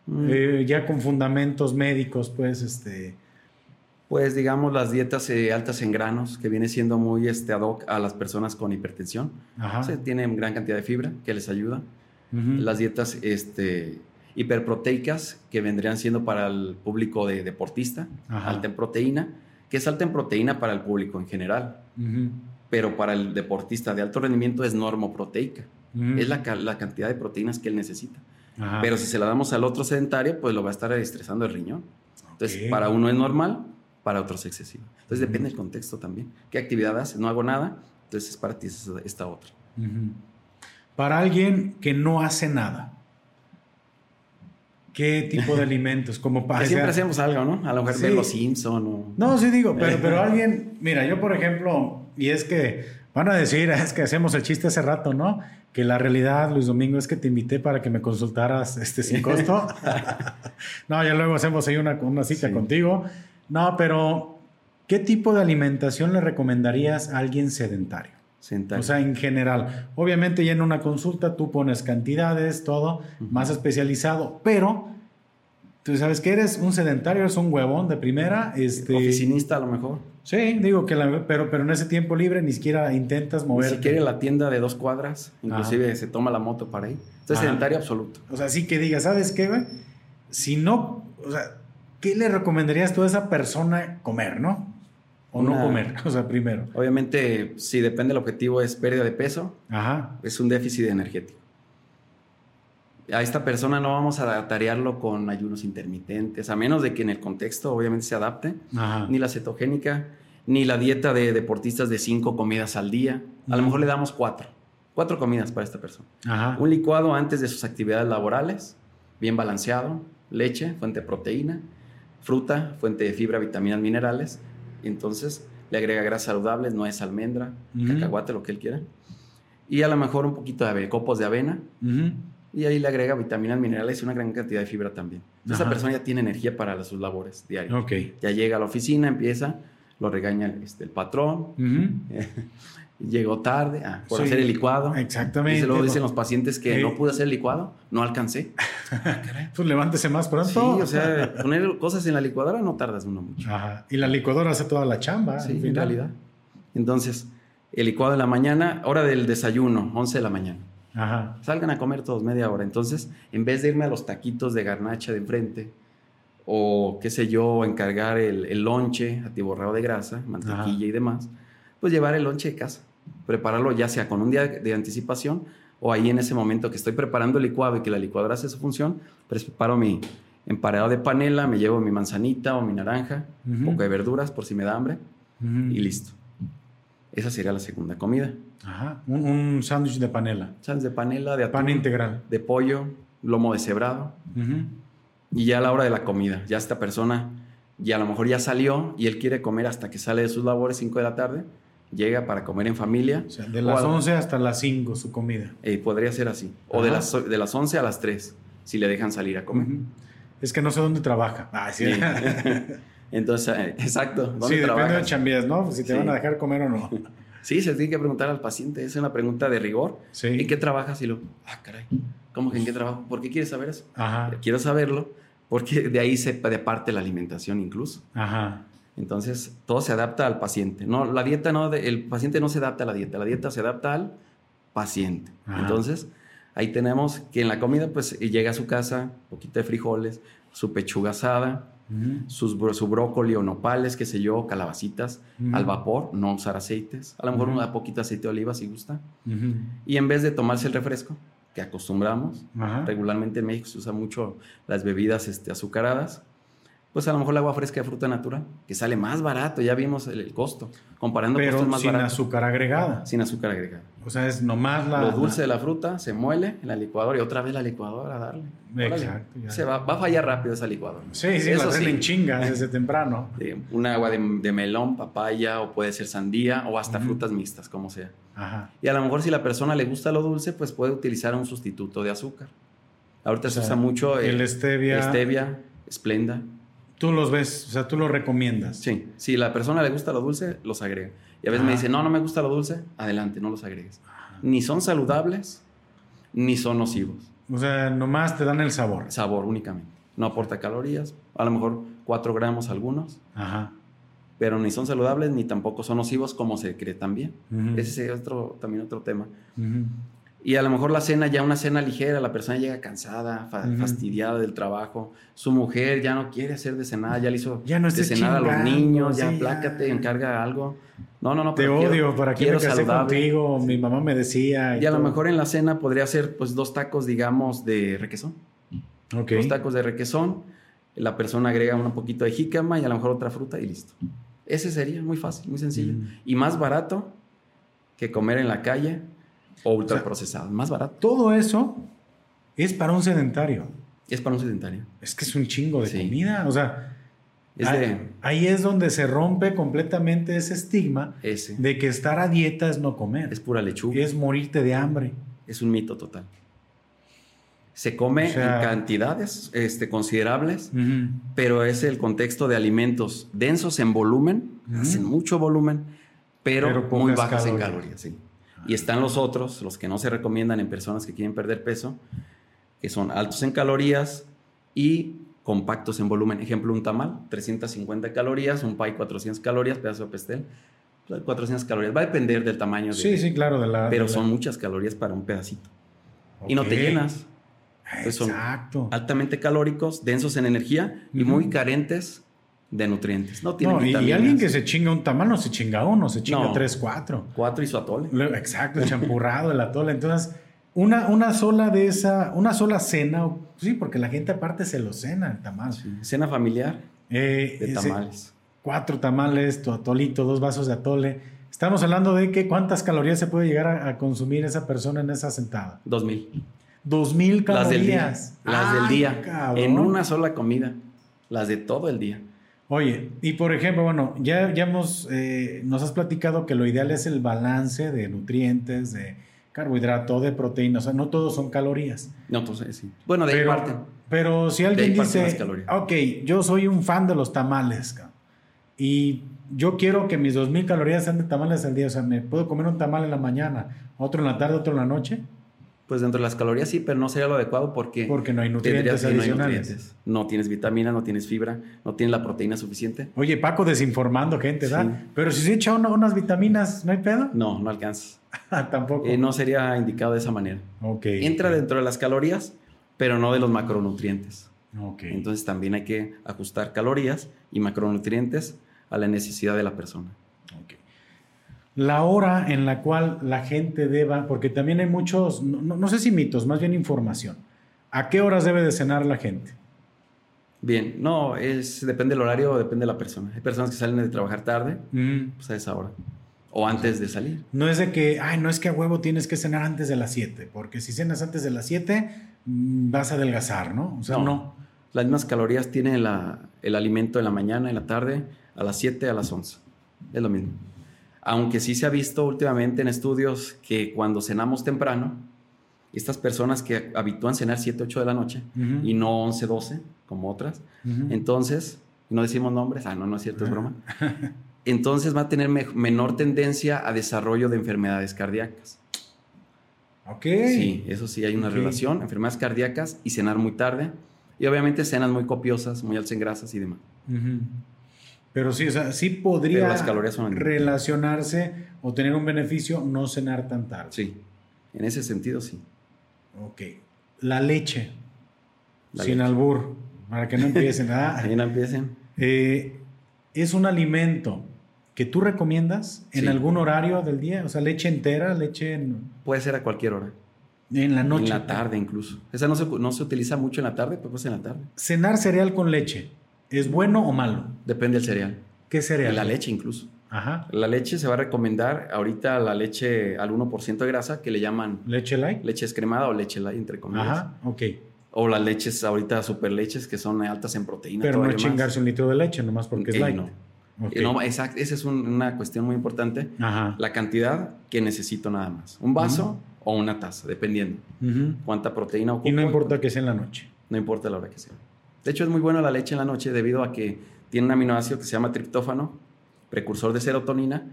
mm. eh, ya con fundamentos médicos, pues, este pues digamos las dietas eh, altas en granos, que viene siendo muy este, ad hoc a las personas con hipertensión. Se tienen gran cantidad de fibra que les ayuda. Las dietas este, hiperproteicas, que vendrían siendo para el público de deportista, alta en proteína, que es alta en proteína para el público en general. Pero para el deportista de alto rendimiento es normoproteica. Es la, la, cantidad de proteínas que él necesita. Pero si se la damos al otro sedentario, pues lo va a estar estresando el riñón. Entonces, para uno es normal, para otros excesivo. Entonces depende del contexto también. ¿Qué actividad haces? No hago nada, entonces para ti es esta otra. Para alguien que no hace nada, ¿qué tipo de alimentos? Como para siempre hacemos algo, ¿no? A lo mejor ver los Simpson o... No, sí digo, pero, pero alguien, mira, yo por ejemplo, y es que van a decir, es que hacemos el chiste hace rato, ¿no? Que la realidad, Luis Domingo, es que te invité para que me consultaras este, sin costo. no, ya luego hacemos ahí una, una cita contigo. No, pero ¿qué tipo de alimentación le recomendarías a alguien sedentario? sedentario. O sea, en general. Obviamente ya en una consulta tú pones cantidades, todo, más especializado, pero tú sabes que eres un sedentario, eres un huevón de primera. Este, Oficinista a lo mejor. Sí, digo que la, pero, pero en ese tiempo libre ni siquiera intentas moverte. Ni siquiera la tienda de dos cuadras, inclusive se toma la moto para ahí. Entonces, sedentario absoluto. O sea, sí que diga, ¿sabes qué, güey? Si no, o sea, ¿qué le recomendarías tú a esa persona comer, no? O no comer, o sea, primero. Obviamente, si depende del objetivo, es pérdida de peso, Ajá. es un déficit energético. A esta persona no vamos a tarearlo con ayunos intermitentes, a menos de que en el contexto obviamente se adapte, ni la cetogénica, ni la dieta de deportistas de cinco comidas al día. A lo mejor le damos cuatro, cuatro comidas para esta persona. Un licuado antes de sus actividades laborales, bien balanceado, leche, fuente de proteína, fruta, fuente de fibra, vitaminas, minerales. Entonces le agrega grasas saludables, nuez, almendra, cacahuate, lo que él quiera. Y a lo mejor un poquito de copos de avena y ahí le agrega vitaminas, minerales y una gran cantidad de fibra también. esa persona ya tiene energía para sus labores diarias. Okay. Ya llega a la oficina, empieza, lo regaña este, el patrón, llegó tarde ah, por hacer el licuado. Exactamente. Y luego dicen los pacientes que no pude hacer el licuado, no alcancé. pues levántese más pronto. Sí, o sea, poner cosas en la licuadora no tardas uno mucho. Ajá. Y la licuadora hace toda la chamba. Sí, en realidad. Entonces, el licuado de la mañana, hora del desayuno, 11 de la mañana. Salgan a comer todos media hora. Entonces, en vez de irme a los taquitos de garnacha de enfrente, o qué sé yo, encargar el, el lonche atiborrado de grasa, mantequilla y demás, pues llevar el lonche de casa. Prepararlo ya sea con un día de anticipación o ahí en ese momento que estoy preparando el licuado y que la licuadora hace su función, pues preparo mi emparedado de panela, me llevo mi manzanita o mi naranja, un poco de verduras por si me da hambre y listo. Esa sería la segunda comida. Ajá. Un, sándwich de panela. Sándwich de panela, de atún. Pan integral. De pollo, lomo de cebrado. Y ya a la hora de la comida, ya esta persona, ya a lo mejor ya salió y él quiere comer hasta que sale de sus labores, 5 de la tarde, llega para comer en familia. O sea, de las 11 hasta las 5 su comida. Eh, podría ser así. O de las, de las 11 a las 3, si le dejan salir a comer. Es que no sé dónde trabaja. Ah, sí. Entonces, eh, exacto. ¿dónde sí, depende de chambies, ¿no? Si te van a dejar comer o no. Sí, se tiene que preguntar al paciente. Es una pregunta de rigor. Sí. ¿En qué trabajas? Y lo, ah, caray. ¿Cómo que en qué trabajo? ¿Por qué quieres saber eso? Ajá. Quiero saberlo porque de ahí se de parte la alimentación incluso. Ajá. Entonces, todo se adapta al paciente. No, la dieta no, el paciente no se adapta a la dieta, la dieta se adapta al paciente. Entonces, ahí tenemos que en la comida, pues llega a su casa, poquito de frijoles, su pechuga asada, sus, su brócoli o nopales, qué sé yo, calabacitas, al vapor, no usar aceites, a lo mejor una poquita aceite de oliva si gusta. Y en vez de tomarse el refresco, que acostumbramos, regularmente en México se usa mucho las bebidas este, azucaradas, pues a lo mejor el agua fresca de fruta natural, que sale más barato, ya vimos el, costo, comparando Pero más sin azúcar agregada. Sin azúcar agregada. O sea, es nomás la... Lo dulce de la fruta se muele en la licuadora y otra vez la licuadora a darle. Exacto. Se va, va, a fallar rápido esa licuadora. Sí, sí, Eso la sí. en chinga desde temprano. un agua de, melón, papaya o puede ser sandía o hasta frutas mixtas, como sea. Ajá. Y a lo mejor si la persona le gusta lo dulce, pues puede utilizar un sustituto de azúcar. Ahorita se usa mucho el, el stevia. stevia, esplenda. Tú los ves, o sea, tú los recomiendas. Sí, si la persona le gusta lo dulce, los agrega. Y a veces me dice, no, no me gusta lo dulce, adelante, no los agregues. Ni son saludables, ni son nocivos. O sea, nomás te dan el sabor. Sabor únicamente. No aporta calorías, a lo mejor 4 gramos algunos. Ajá. Pero ni son saludables, ni tampoco son nocivos como se cree también. Ese es otro, también otro tema. Y a lo mejor la cena, ya una cena ligera, la persona llega cansada, fastidiada del trabajo, su mujer ya no quiere hacer de cenar, ya le hizo ya no de cenar a los niños, ya plácate, encarga algo. No, no, no. Te odio, ¿para qué me casé contigo? Mi mamá me decía. Y, a lo mejor en la cena podría ser pues dos tacos, digamos, de requesón. Ok. Dos tacos de requesón, la persona agrega un poquito de jícama y a lo mejor otra fruta y listo. Ese sería muy fácil, muy sencillo. Y más barato que comer en la calle o ultraprocesado, más barato. Todo eso es para un sedentario. Es para un sedentario. Es que es un chingo de comida. O sea, ahí, es donde se rompe completamente ese estigma de que estar a dieta es no comer. Es pura lechuga. Es morirte de hambre. Es un mito total. Se come en cantidades este, considerables, pero es el contexto de alimentos densos en volumen, hacen mucho volumen, pero, muy bajos en calorías. Sí. Y están los otros, los que no se recomiendan en personas que quieren perder peso, que son altos en calorías y compactos en volumen. Ejemplo, un tamal, 350 calorías, un pie 400 calorías, pedazo de pastel, 400 pues, calorías. Va a depender del tamaño. Sí, sí, claro. De la, pero de la- son muchas calorías para un pedacito. Y no te llenas. Entonces son Exacto. altamente calóricos, densos en energía y muy carentes de nutrientes. No tienen No, y, alguien que se chinga un tamal no se chinga uno, se chinga No. tres, cuatro. Cuatro y su atole. Exacto, el champurrado, el atole. Entonces, una, una sola de esa, una sola cena, sí, porque la gente aparte se lo cena el tamal. Cena familiar Eh, de ese- tamales. cuatro tamales, tu atolito, dos vasos de atole. Estamos hablando de que cuántas calorías se puede llegar a, a consumir esa persona en esa sentada. Dos mil. Dos mil Las del día. calorías. Las del día. En una sola comida. Las de todo el día. Oye, y por ejemplo, bueno, ya, ya hemos, eh, nos has platicado que lo ideal es el balance de nutrientes, de carbohidrato, de proteínas, o sea, no todos son calorías. No, entonces sí. Bueno, de ahí Pero, parten. pero si alguien dice, ok, yo soy un fan de los tamales, y yo quiero que mis 2000 calorías sean de tamales al día, o sea, me puedo comer un tamal en la mañana, otro en la tarde, otro en la noche, Pues dentro de las calorías sí, pero no sería lo adecuado porque porque no hay nutrientes no hay adicionales. nutrientes. No tienes vitamina, no tienes fibra, no tienes la proteína suficiente. Oye, Paco desinformando gente, ¿verdad? Sí. Pero si se echa una- unas vitaminas, ¿no hay pedo? No, no alcanzas. Tampoco. Eh, no sería indicado de esa manera. Ok. Entra dentro de las calorías, pero no de los macronutrientes. Ok. Entonces también hay que ajustar calorías y macronutrientes a la necesidad de la persona. La hora en la cual la gente deba, porque también hay muchos, no, no- no sé si mitos, más bien información. ¿A qué horas debe de cenar la gente? Bien, no, es depende del horario, depende de la persona. Hay personas que salen de trabajar tarde, Mm, pues a esa hora. O antes de salir. No es de que, ay, no es que a huevo tienes que cenar antes de las 7, porque si cenas antes de las 7 mm, vas a adelgazar, ¿no? O sea, no. Las mismas calorías tiene la- el alimento en la mañana, en la tarde, a las 7, a las 11. Es lo mismo. Aunque sí se ha visto últimamente en estudios que cuando cenamos temprano, estas personas que habitúan cenar 7, 8 de la noche y no 11, 12, como otras, entonces, no decimos nombres, ah, no, no es cierto, es broma. Entonces va a tener me- menor tendencia a desarrollo de enfermedades cardíacas. Ok. Sí, eso sí, hay una relación, enfermedades cardíacas y cenar muy tarde. Y obviamente cenas muy copiosas, muy altas en grasas y demás. Ujú. Pero sí, o sea, sí podría las son- relacionarse o tener un beneficio no cenar tan tarde. Sí, en ese sentido sí. Ok. La leche. La sin leche. albur. Para que no empiecen. ah, Ahí no empiecen. eh, es un alimento que tú recomiendas en Sí. algún horario del día. O sea, leche entera, leche en, Puede ser a cualquier hora. en la noche. En la tarde incluso. Esa no se, no se utiliza mucho en la tarde, pero pues en la tarde. Cenar cereal con leche. ¿Es bueno o malo? Depende del cereal. ¿Qué cereal? La leche incluso. Ajá. La leche se va a recomendar ahorita la leche al 1% de grasa que le llaman ¿Leche light? leche descremada o leche light entre comillas. Ajá, ok. O las leches ahorita super leches que son altas en proteína. Pero no más. chingarse un litro de leche, nomás porque es Eh, light. no. Ok. Eh, no, exacto, esa es un- una cuestión muy importante. Ajá. La cantidad que necesito nada más. Un vaso o una taza, dependiendo. Ujú. Cuánta proteína ocupo. Y no importa que sea en la noche. No importa la hora que sea. De hecho, es muy buena la leche en la noche debido a que tiene un aminoácido que se llama triptófano, precursor de serotonina,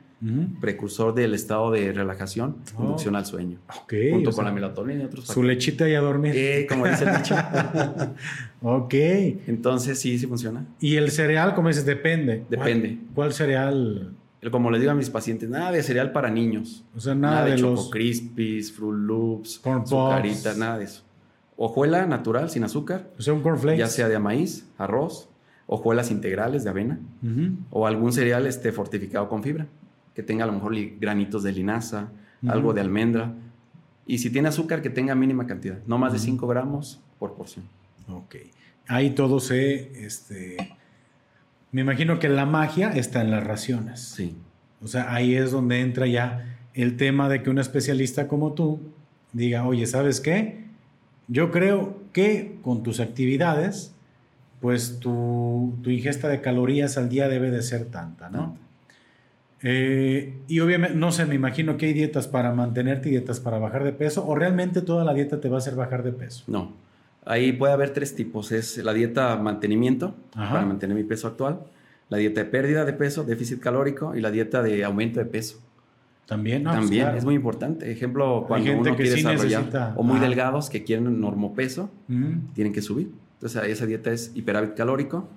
precursor del estado de relajación, Oh. conducción al sueño. Ok. junto con sea, la melatonina y otros Su factores. lechita y a dormir. Eh, como dice el dicho. Ok. Entonces, sí, sí funciona. Y el cereal, como dices, depende. Depende. ¿Cuál, cuál cereal? Como les digo a mis pacientes, nada de cereal para niños. O sea, Nada, nada, de, de, Choco los. Crispies, Fruit Loops, Corn Pops. Nada de eso. Hojuela natural, sin azúcar, O sea, un cornflakes. ya sea de maíz, arroz, hojuelas integrales de avena o algún cereal este, fortificado con fibra, que tenga a lo mejor granitos de linaza, algo de almendra. Y si tiene azúcar, que tenga mínima cantidad, no más de Ujú. 5 gramos por porción. Ok. Ahí todo se. Este, me imagino que la magia está en las raciones. Sí, O sea, ahí es donde entra ya el tema de que un especialista como tú diga, oye, ¿sabes qué? Yo creo que con tus actividades, pues tu, tu ingesta de calorías al día debe de ser tanta, ¿no? Eh, y obviamente, no sé, me imagino que hay dietas para mantenerte y dietas para bajar de peso, o realmente toda la dieta te va a hacer bajar de peso. no. Ahí puede haber tres tipos. Es la dieta mantenimiento, Ajá. para mantener mi peso actual, la dieta de pérdida de peso, déficit calórico, y la dieta de aumento de peso. También, no, pues, También claro. es muy importante. Ejemplo, cuando gente uno que quiere sí desarrollar, necesita- o muy delgados que quieren normopeso, Ujú. tienen que subir. Entonces esa dieta es hiperávit calórico,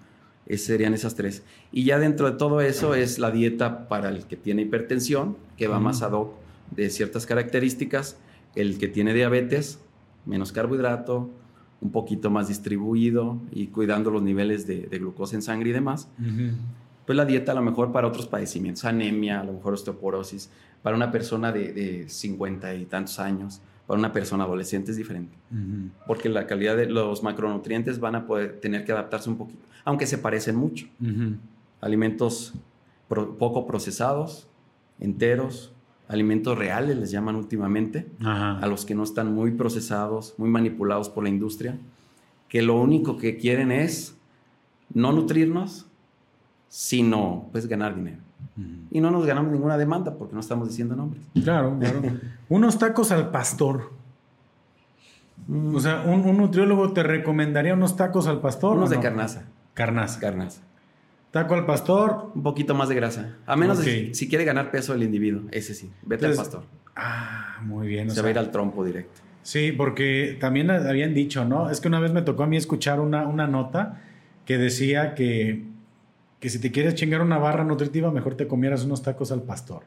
serían esas tres. Y ya dentro de todo eso es la dieta para el que tiene hipertensión, que va más ad hoc de ciertas características, el que tiene diabetes, menos carbohidrato, un poquito más distribuido y cuidando los niveles de, glucosa en sangre y demás. Pues la dieta a lo mejor para otros padecimientos, anemia, a lo mejor osteoporosis, para una persona de, 50 y tantos años, para una persona adolescente es diferente. Porque la calidad de los macronutrientes van a poder tener que adaptarse un poquito, aunque se parecen mucho. Alimentos poco procesados, enteros, alimentos reales les llaman últimamente, a los que no están muy procesados, muy manipulados por la industria, que lo único que quieren es no nutrirnos, sino pues ganar dinero. Y no nos ganamos ninguna demanda porque no estamos diciendo nombres. Claro, claro. Unos tacos al pastor. O sea, un, nutriólogo te recomendaría unos tacos al pastor. Unos de carnaza. Carnaza. Carnaza. Taco al pastor. Un poquito más de grasa. A menos si quiere ganar peso el individuo. Ese sí. Vete al pastor. Ah, muy bien. Se va a ir al trompo directo. Sí, porque también habían dicho, ¿no? Es que una vez me tocó a mí escuchar una, una nota que decía que, que si te quieres chingar una barra nutritiva, mejor te comieras unos tacos al pastor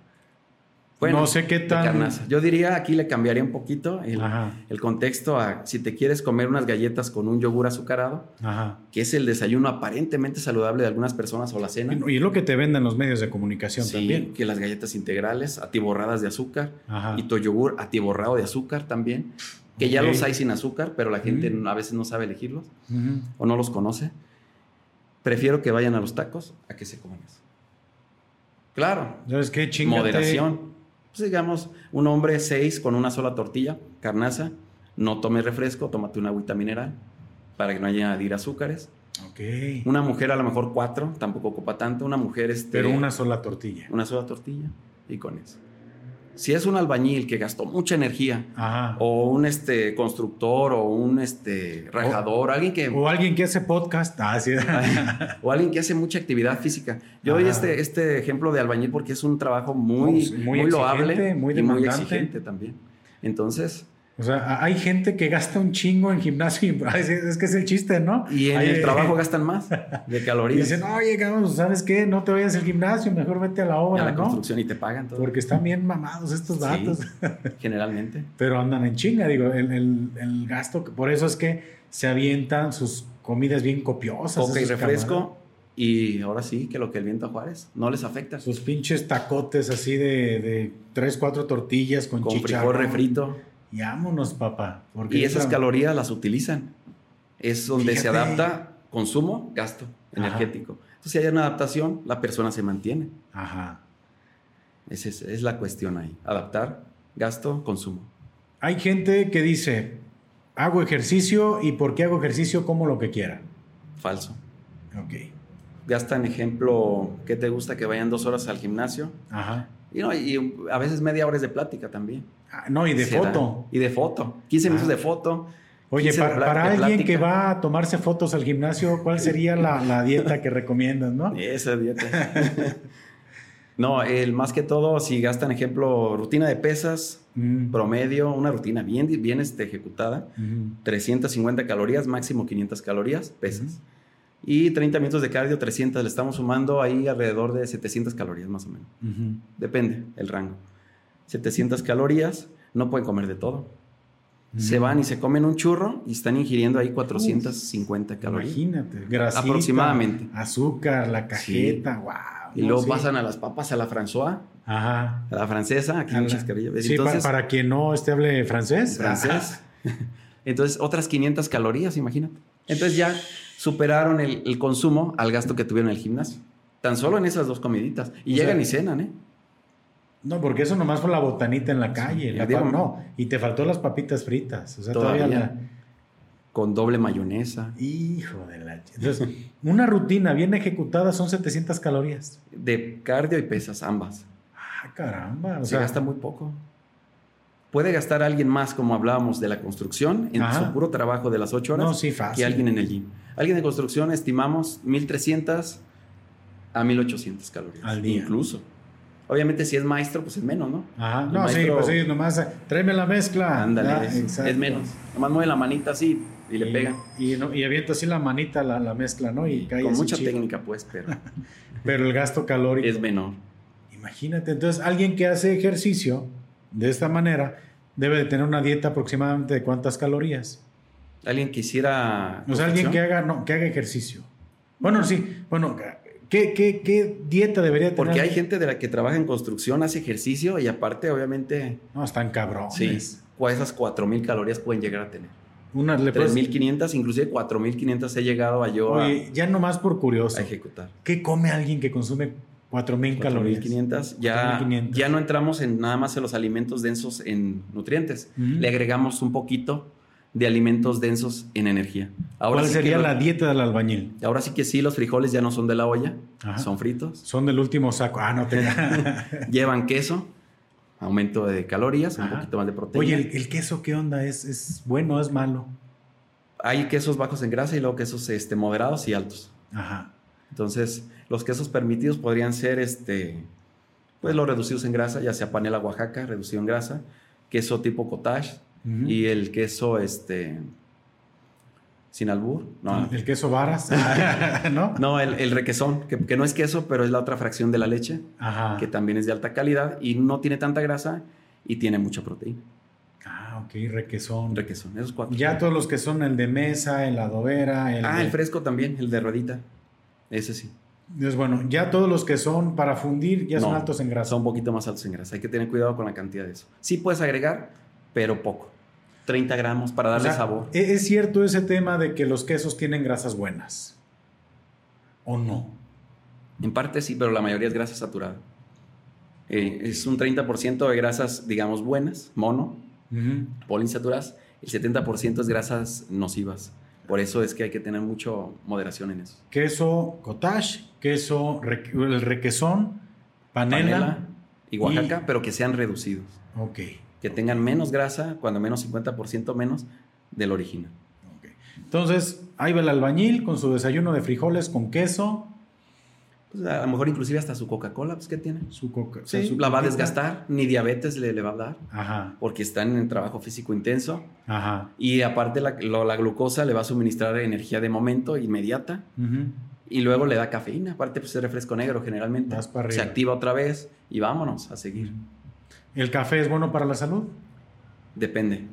no sé qué tan. Yo diría aquí le cambiaría un poquito el, contexto a si te quieres comer unas galletas con un yogur azucarado, que es el desayuno aparentemente saludable de algunas personas o la cena. Y, es lo que te venden los medios de comunicación sí, también. Que las galletas integrales atiborradas de azúcar y tu yogur atiborrado de azúcar también, que ya los hay sin azúcar, pero la gente a veces no sabe elegirlos o no los conoce. Prefiero que vayan a los tacos a que se coman eso. Claro. ¿Sabes qué? Moderación pues, digamos, un hombre seis con una sola tortilla, carnaza, no tome refresco, tómate una agüita mineral para que no haya añadir azúcares. Okay. Una mujer a lo mejor cuatro, tampoco ocupa tanto. Una mujer este, Pero una sola tortilla. Una sola tortilla y con eso. Si es un albañil que gastó mucha energía, o un este, constructor, o un este, rajador, alguien que... O alguien que hace podcast. Ah, o alguien que hace mucha actividad física. Yo doy este, este ejemplo de albañil porque es un trabajo muy, muy, loable muy y muy exigente también. Entonces, o sea, hay gente que gasta un chingo en gimnasio y es que es el chiste, ¿no? Y en el trabajo gastan más de calorías. Y dicen, oye, ¿sabes qué? No te vayas al gimnasio, mejor vete a la obra, a la construcción y te pagan todo. Porque están bien mamados estos datos. generalmente. Pero andan en chinga, digo, el, el, gasto, por eso es que se avientan sus comidas bien copiosas. Ok, refresco. Y ahora sí, que lo que el viento a Juárez no les afecta. Sus pinches tacotes así de, de tres, cuatro tortillas con, con frijol refrito y vámonos, papá. Porque y esas calorías las utilizan. Es donde se adapta consumo, gasto energético. Entonces, si hay una adaptación, la persona se mantiene. Ajá. Esa es, la cuestión ahí. Adaptar, gasto, consumo. Hay gente que dice, hago ejercicio y porque hago ejercicio como lo que quiera. Falso. Ok. Gastan ejemplo, ¿qué te gusta que vayan dos horas al gimnasio? Ajá. Y, no, y a veces media hora de plática también. Ah, no, y de foto. Y de foto. 15 minutos ah. de foto. Oye, para, alguien que va a tomarse fotos al gimnasio, ¿cuál sería la, dieta que recomiendas, no? Esa dieta. no, el más que todo, si gastan, ejemplo, rutina de pesas, mm. promedio, una rutina bien, bien este, ejecutada, 350 calorías, máximo 500 calorías, pesas. Y 30 minutos de cardio, 300, le estamos sumando ahí alrededor de 700 calorías más o menos. Depende el rango. 700 calorías, no pueden comer de todo. Se van y se comen un churro y están ingiriendo ahí 450 calorías. Imagínate, grasita, aproximadamente. Azúcar, la cajeta, wow. Y luego pasan a las papas a la François, Ajá. a la francesa, aquí en Chascarrillo. Sí, para, quien no esté hable francés. Francés. Entonces, otras 500 calorías, imagínate. Entonces ya superaron el, el, consumo al gasto que tuvieron en el gimnasio. Tan solo en esas dos comiditas. Y llegan y cenan, ¿eh? No, porque eso nomás fue la botanita en la calle. La no. Y te faltó las papitas fritas. O sea, todavía. Con doble mayonesa. Hijo de la. Entonces, una rutina bien ejecutada son 700 calorías. De cardio y pesas, ambas. Ah, caramba. O Se gasta muy poco. Puede gastar alguien más, como hablábamos de la construcción, en su puro trabajo de las 8 horas. No, sí, fácil. Que alguien en el gym. Alguien de construcción estimamos 1300 a 1800 calorías. Al día. Incluso Obviamente si es maestro, pues es menos, ¿no? Ajá, El no, sí, maestro- pues sí, nomás eh, tráeme la mezcla. Ándale, Ah, es, menos. Nomás mueve la manita así y le pega. Y, no- y avienta así la manita la, la mezcla, ¿no? Y cae Con mucha técnica, pues, pero Pero el gasto calórico. es menor. Imagínate, entonces alguien que hace ejercicio de esta manera debe de tener una dieta aproximadamente de cuántas calorías. Alguien quisiera. O sea, alguien que haga, no, que haga ejercicio. Bueno, sí, bueno, ¿qué, qué, qué dieta debería tener? Porque hay gente de la que trabaja en construcción, hace ejercicio y aparte, obviamente, No, están cabrones. sí, cu- esas 4000 calorías pueden llegar a tener. Una le puedes- 3500, inclusive 4500 he llegado a yo a, ya nomás por curioso. a ejecutar. ¿Qué come alguien que consume 4000 calorías? 4500. Ya, 4500. ya no entramos en nada más en los alimentos densos en nutrientes. Le agregamos un poquito de alimentos densos en energía. Ahora ¿Cuál sí sería la dieta del albañil? Ahora sí que sí, los frijoles ya no son de la olla, Ajá. son fritos. Son del último saco. Ah, no te. Llevan queso, aumento de calorías, un poquito más de proteína. Oye, ¿el, el queso qué onda? ¿Es, ¿Es bueno o es malo? Hay quesos bajos en grasa y luego quesos este, moderados y altos. Ajá. Entonces, los quesos permitidos podrían ser este, pues los reducidos en grasa, ya sea panela Oaxaca, reducido en grasa, queso tipo cottage Y el queso este, sin albur. No, El queso varas, ¿no? no el, el requesón, que, que no es queso, pero es la otra fracción de la leche, Ajá. que también es de alta calidad y no tiene tanta grasa y tiene mucha proteína. Ah, ok, requesón. Requesón, esos cuatro. Ya todos los que son el de mesa, el adobera, el. ah, de- el fresco también, el de ruedita. Ese sí. Es bueno, ya todos los que son para fundir ya son altos en grasa. Son un poquito más altos en grasa. Hay que tener cuidado con la cantidad de eso. Sí puedes agregar, pero poco. 30 gramos para O darle sea, sabor. ¿e- ¿Es cierto ese tema de que los quesos tienen grasas buenas? ¿O no? En parte sí, pero la mayoría es grasa saturada. Eh, es un 30% de grasas, digamos, buenas, mono, Ujú. poliinsaturadas. El 70% es grasas nocivas. Por eso es que hay que tener mucho moderación en eso. Queso cottage, queso, el requesón, panela. Panela y Oaxaca, y- pero que sean reducidos. Ok. Que tengan menos grasa, cuando menos 50% menos del original. Entonces, ahí va el albañil con su desayuno de frijoles con queso, Pues a lo mejor inclusive hasta su Coca-Cola, pues ¿qué tiene? su coca. O sea, sí, su- la va a desgastar, ni diabetes le, le va a dar, Ajá, porque están en trabajo físico intenso. ajá. Y aparte la, lo- la glucosa le va a suministrar energía de momento, inmediata, y luego le da cafeína. Aparte, pues es refresco negro generalmente. Para Se activa otra vez y vámonos a seguir. ¿El café es bueno para la salud? Depende.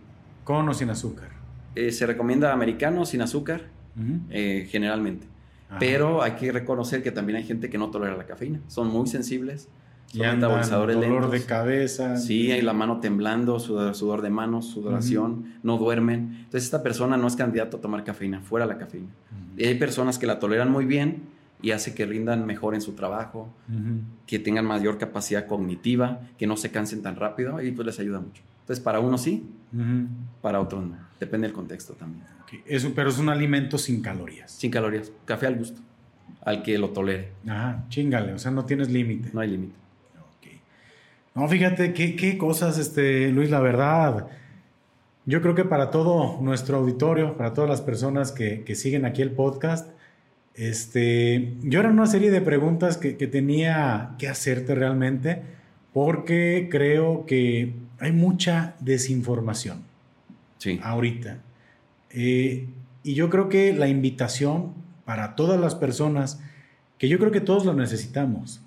¿Con o sin azúcar? Eh, se recomienda americano sin azúcar, eh, generalmente. Ajá. Pero hay que reconocer que también hay gente que no tolera la cafeína. Son muy sensibles. Y Son andan metabolizadores dolor lentos. de cabeza. Sí, hay la mano temblando, sudor, sudor de manos, sudoración, no duermen. Entonces esta persona no es candidato a tomar cafeína, fuera la cafeína. Y hay personas que la toleran muy bien y hace que rindan mejor en su trabajo, que tengan mayor capacidad cognitiva, que no se cansen tan rápido y pues les ayuda mucho. Entonces para unos sí, para otros no. Depende del contexto también. Ok. Es un- pero es un alimento sin calorías. Sin calorías, café al gusto, al que lo tolere, Ajá, chingale, o sea, no tienes límite. no hay límite. Ok. No, fíjate, qué, qué cosas, este, Luis, la verdad. Yo creo que para todo nuestro auditorio, para todas las personas que, que siguen aquí el podcast, este, yo era una serie de preguntas que, que tenía que hacerte realmente, porque creo que hay mucha desinformación Sí. ahorita. Eh, y yo creo que la invitación para todas las personas, que yo creo que todos lo necesitamos,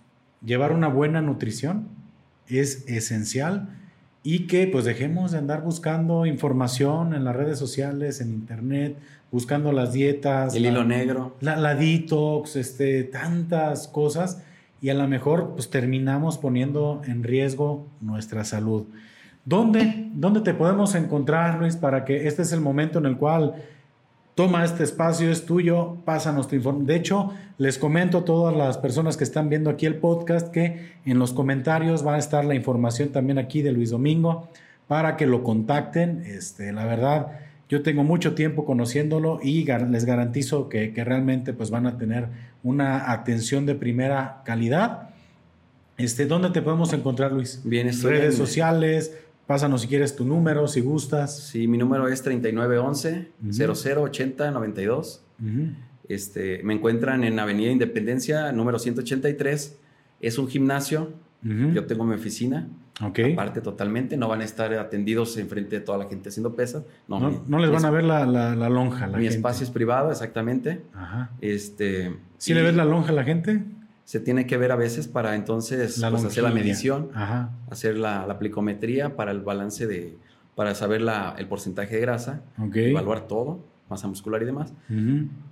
llevar una buena nutrición es esencial y que pues dejemos de andar buscando información en las redes sociales, en internet, buscando las dietas, El la- hilo negro. la, la detox, este, tantas cosas y a lo mejor pues terminamos poniendo en riesgo nuestra salud. ¿Dónde, ¿Dónde te podemos encontrar, Luis, para que este es el momento en el cual toma este espacio, es tuyo, pásanos tu información? De hecho, les comento a todas las personas que están viendo aquí el podcast que en los comentarios va a estar la información también aquí de Luis Domingo para que lo contacten. Este, la verdad, yo tengo mucho tiempo conociéndolo y gar- les garantizo que, que realmente pues, van a tener una atención de primera calidad. Este, ¿Dónde te podemos encontrar, Luis? Bien, estoy Redes sociales, pásanos si quieres tu número, si gustas. Sí, mi número es 3911 Ujú. 0080 92. Ujú. Este, me encuentran en Avenida Independencia, número 183. Es un gimnasio Yo tengo mi oficina. Ok. Aparte totalmente, no van a estar atendidos enfrente de toda la gente haciendo pesas. No, No, mi- no les van a ver la, la- la lonja. La Mi gente. espacio es privado, exactamente. Ajá. Este, ¿Sí y le ves la lonja a la gente? Se tiene que ver a veces para entonces La pues, hacer la medición, Ajá. hacer la, la plicometría para el balance de, para saber la- el porcentaje de grasa, evaluar todo, masa muscular y demás.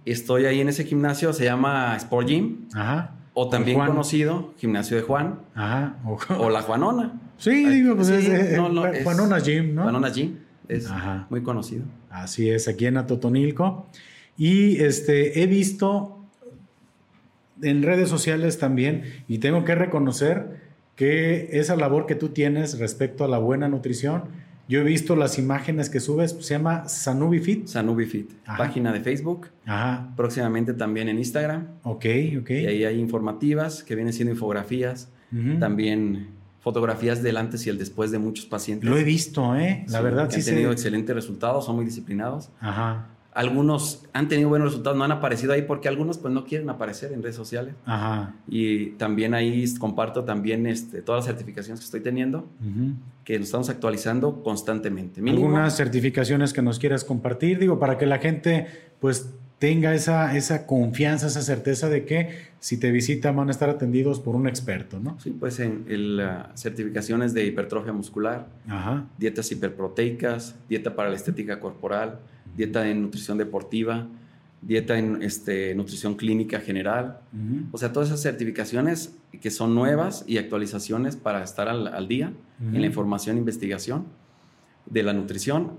Estoy ahí en ese gimnasio, se llama Sport Gym, Ajá. o también conocido Gimnasio de Juan, Ajá. O, o La Juanona. sí, digo, pues Sí, es, eh, no, no, es- Juanona Gym, ¿no? Juanona Gym, es Ajá. muy conocido. Así es, aquí en Atotonilco. Y este, he visto en redes sociales también, y tengo que reconocer que esa labor que tú tienes respecto a la buena nutrición, yo he visto las imágenes que subes, se llama Sanubi Fit. Sanubi Fit, Ajá. página de Facebook, Ajá, próximamente también en Instagram. ok, ok. Y ahí hay informativas que vienen siendo infografías, Ujú. también fotografías del antes y el después de muchos pacientes. Lo he visto, ¿eh? La Sí, verdad que sí han se- tenido excelentes resultados, son muy disciplinados. Ajá, Algunos han tenido buenos resultados, no han aparecido ahí porque algunos pues no quieren aparecer en redes sociales. ajá. Y también ahí comparto también este, todas las certificaciones que estoy teniendo, que nos estamos actualizando constantemente. Mínimo, algunas certificaciones que nos quieras compartir, digo, para que la gente pues tenga esa, esa confianza, esa certeza de que si te visitan van a estar atendidos por un experto, ¿no? Sí, pues en certificaciones de hipertrofia muscular, Ajá, dietas hiperproteicas, dieta para la estética corporal, dieta en nutrición deportiva, dieta en este, nutrición clínica general. O sea, todas esas certificaciones que son nuevas y actualizaciones para estar al, al día en la información e investigación de la nutrición.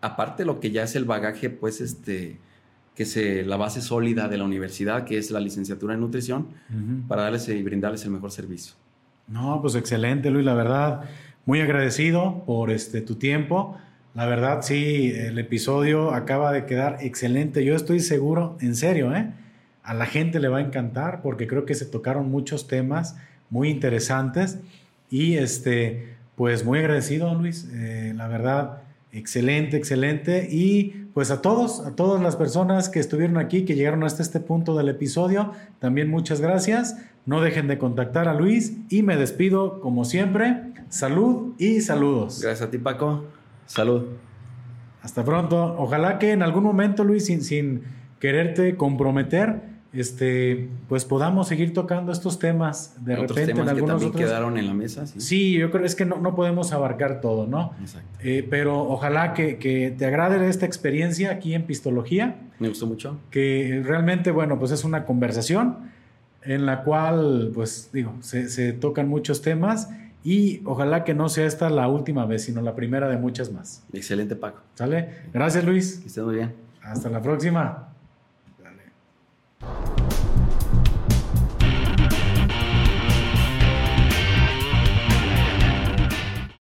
Aparte lo que ya es el bagaje, pues, este, que es la base sólida de la universidad, que es la licenciatura en nutrición, para darles y brindarles el mejor servicio. No, pues excelente, Luis, la verdad, muy agradecido por este tu tiempo. La verdad, sí, el episodio acaba de quedar excelente. Yo estoy seguro, en serio, ¿eh? A la gente le va a encantar porque creo que se tocaron muchos temas muy interesantes y este, pues muy agradecido, Luis. Eh, la verdad, excelente, excelente. Y pues a todos, a todas las personas que estuvieron aquí, que llegaron hasta este punto del episodio, también muchas gracias. No dejen de contactar a Luis y me despido como siempre. Salud y saludos. Gracias a ti, Paco. Salud. Hasta pronto. Ojalá que en algún momento, Luis, sin, sin quererte comprometer, este, pues podamos seguir tocando estos temas de Otros repente en temas que algunos también otros. quedaron en la mesa. Sí. Sí, yo creo es que no, no podemos abarcar todo, ¿no? Exacto. Eh, pero ojalá que, que te agrade esta experiencia aquí en Pistología, Me gustó mucho. que realmente, bueno, pues es una conversación en la cual, pues digo, se, se tocan muchos temas y ojalá que no sea esta la última vez, sino la primera de muchas más. Excelente, Paco. ¿Sale? Gracias, Luis. Que estés muy bien. Hasta la próxima.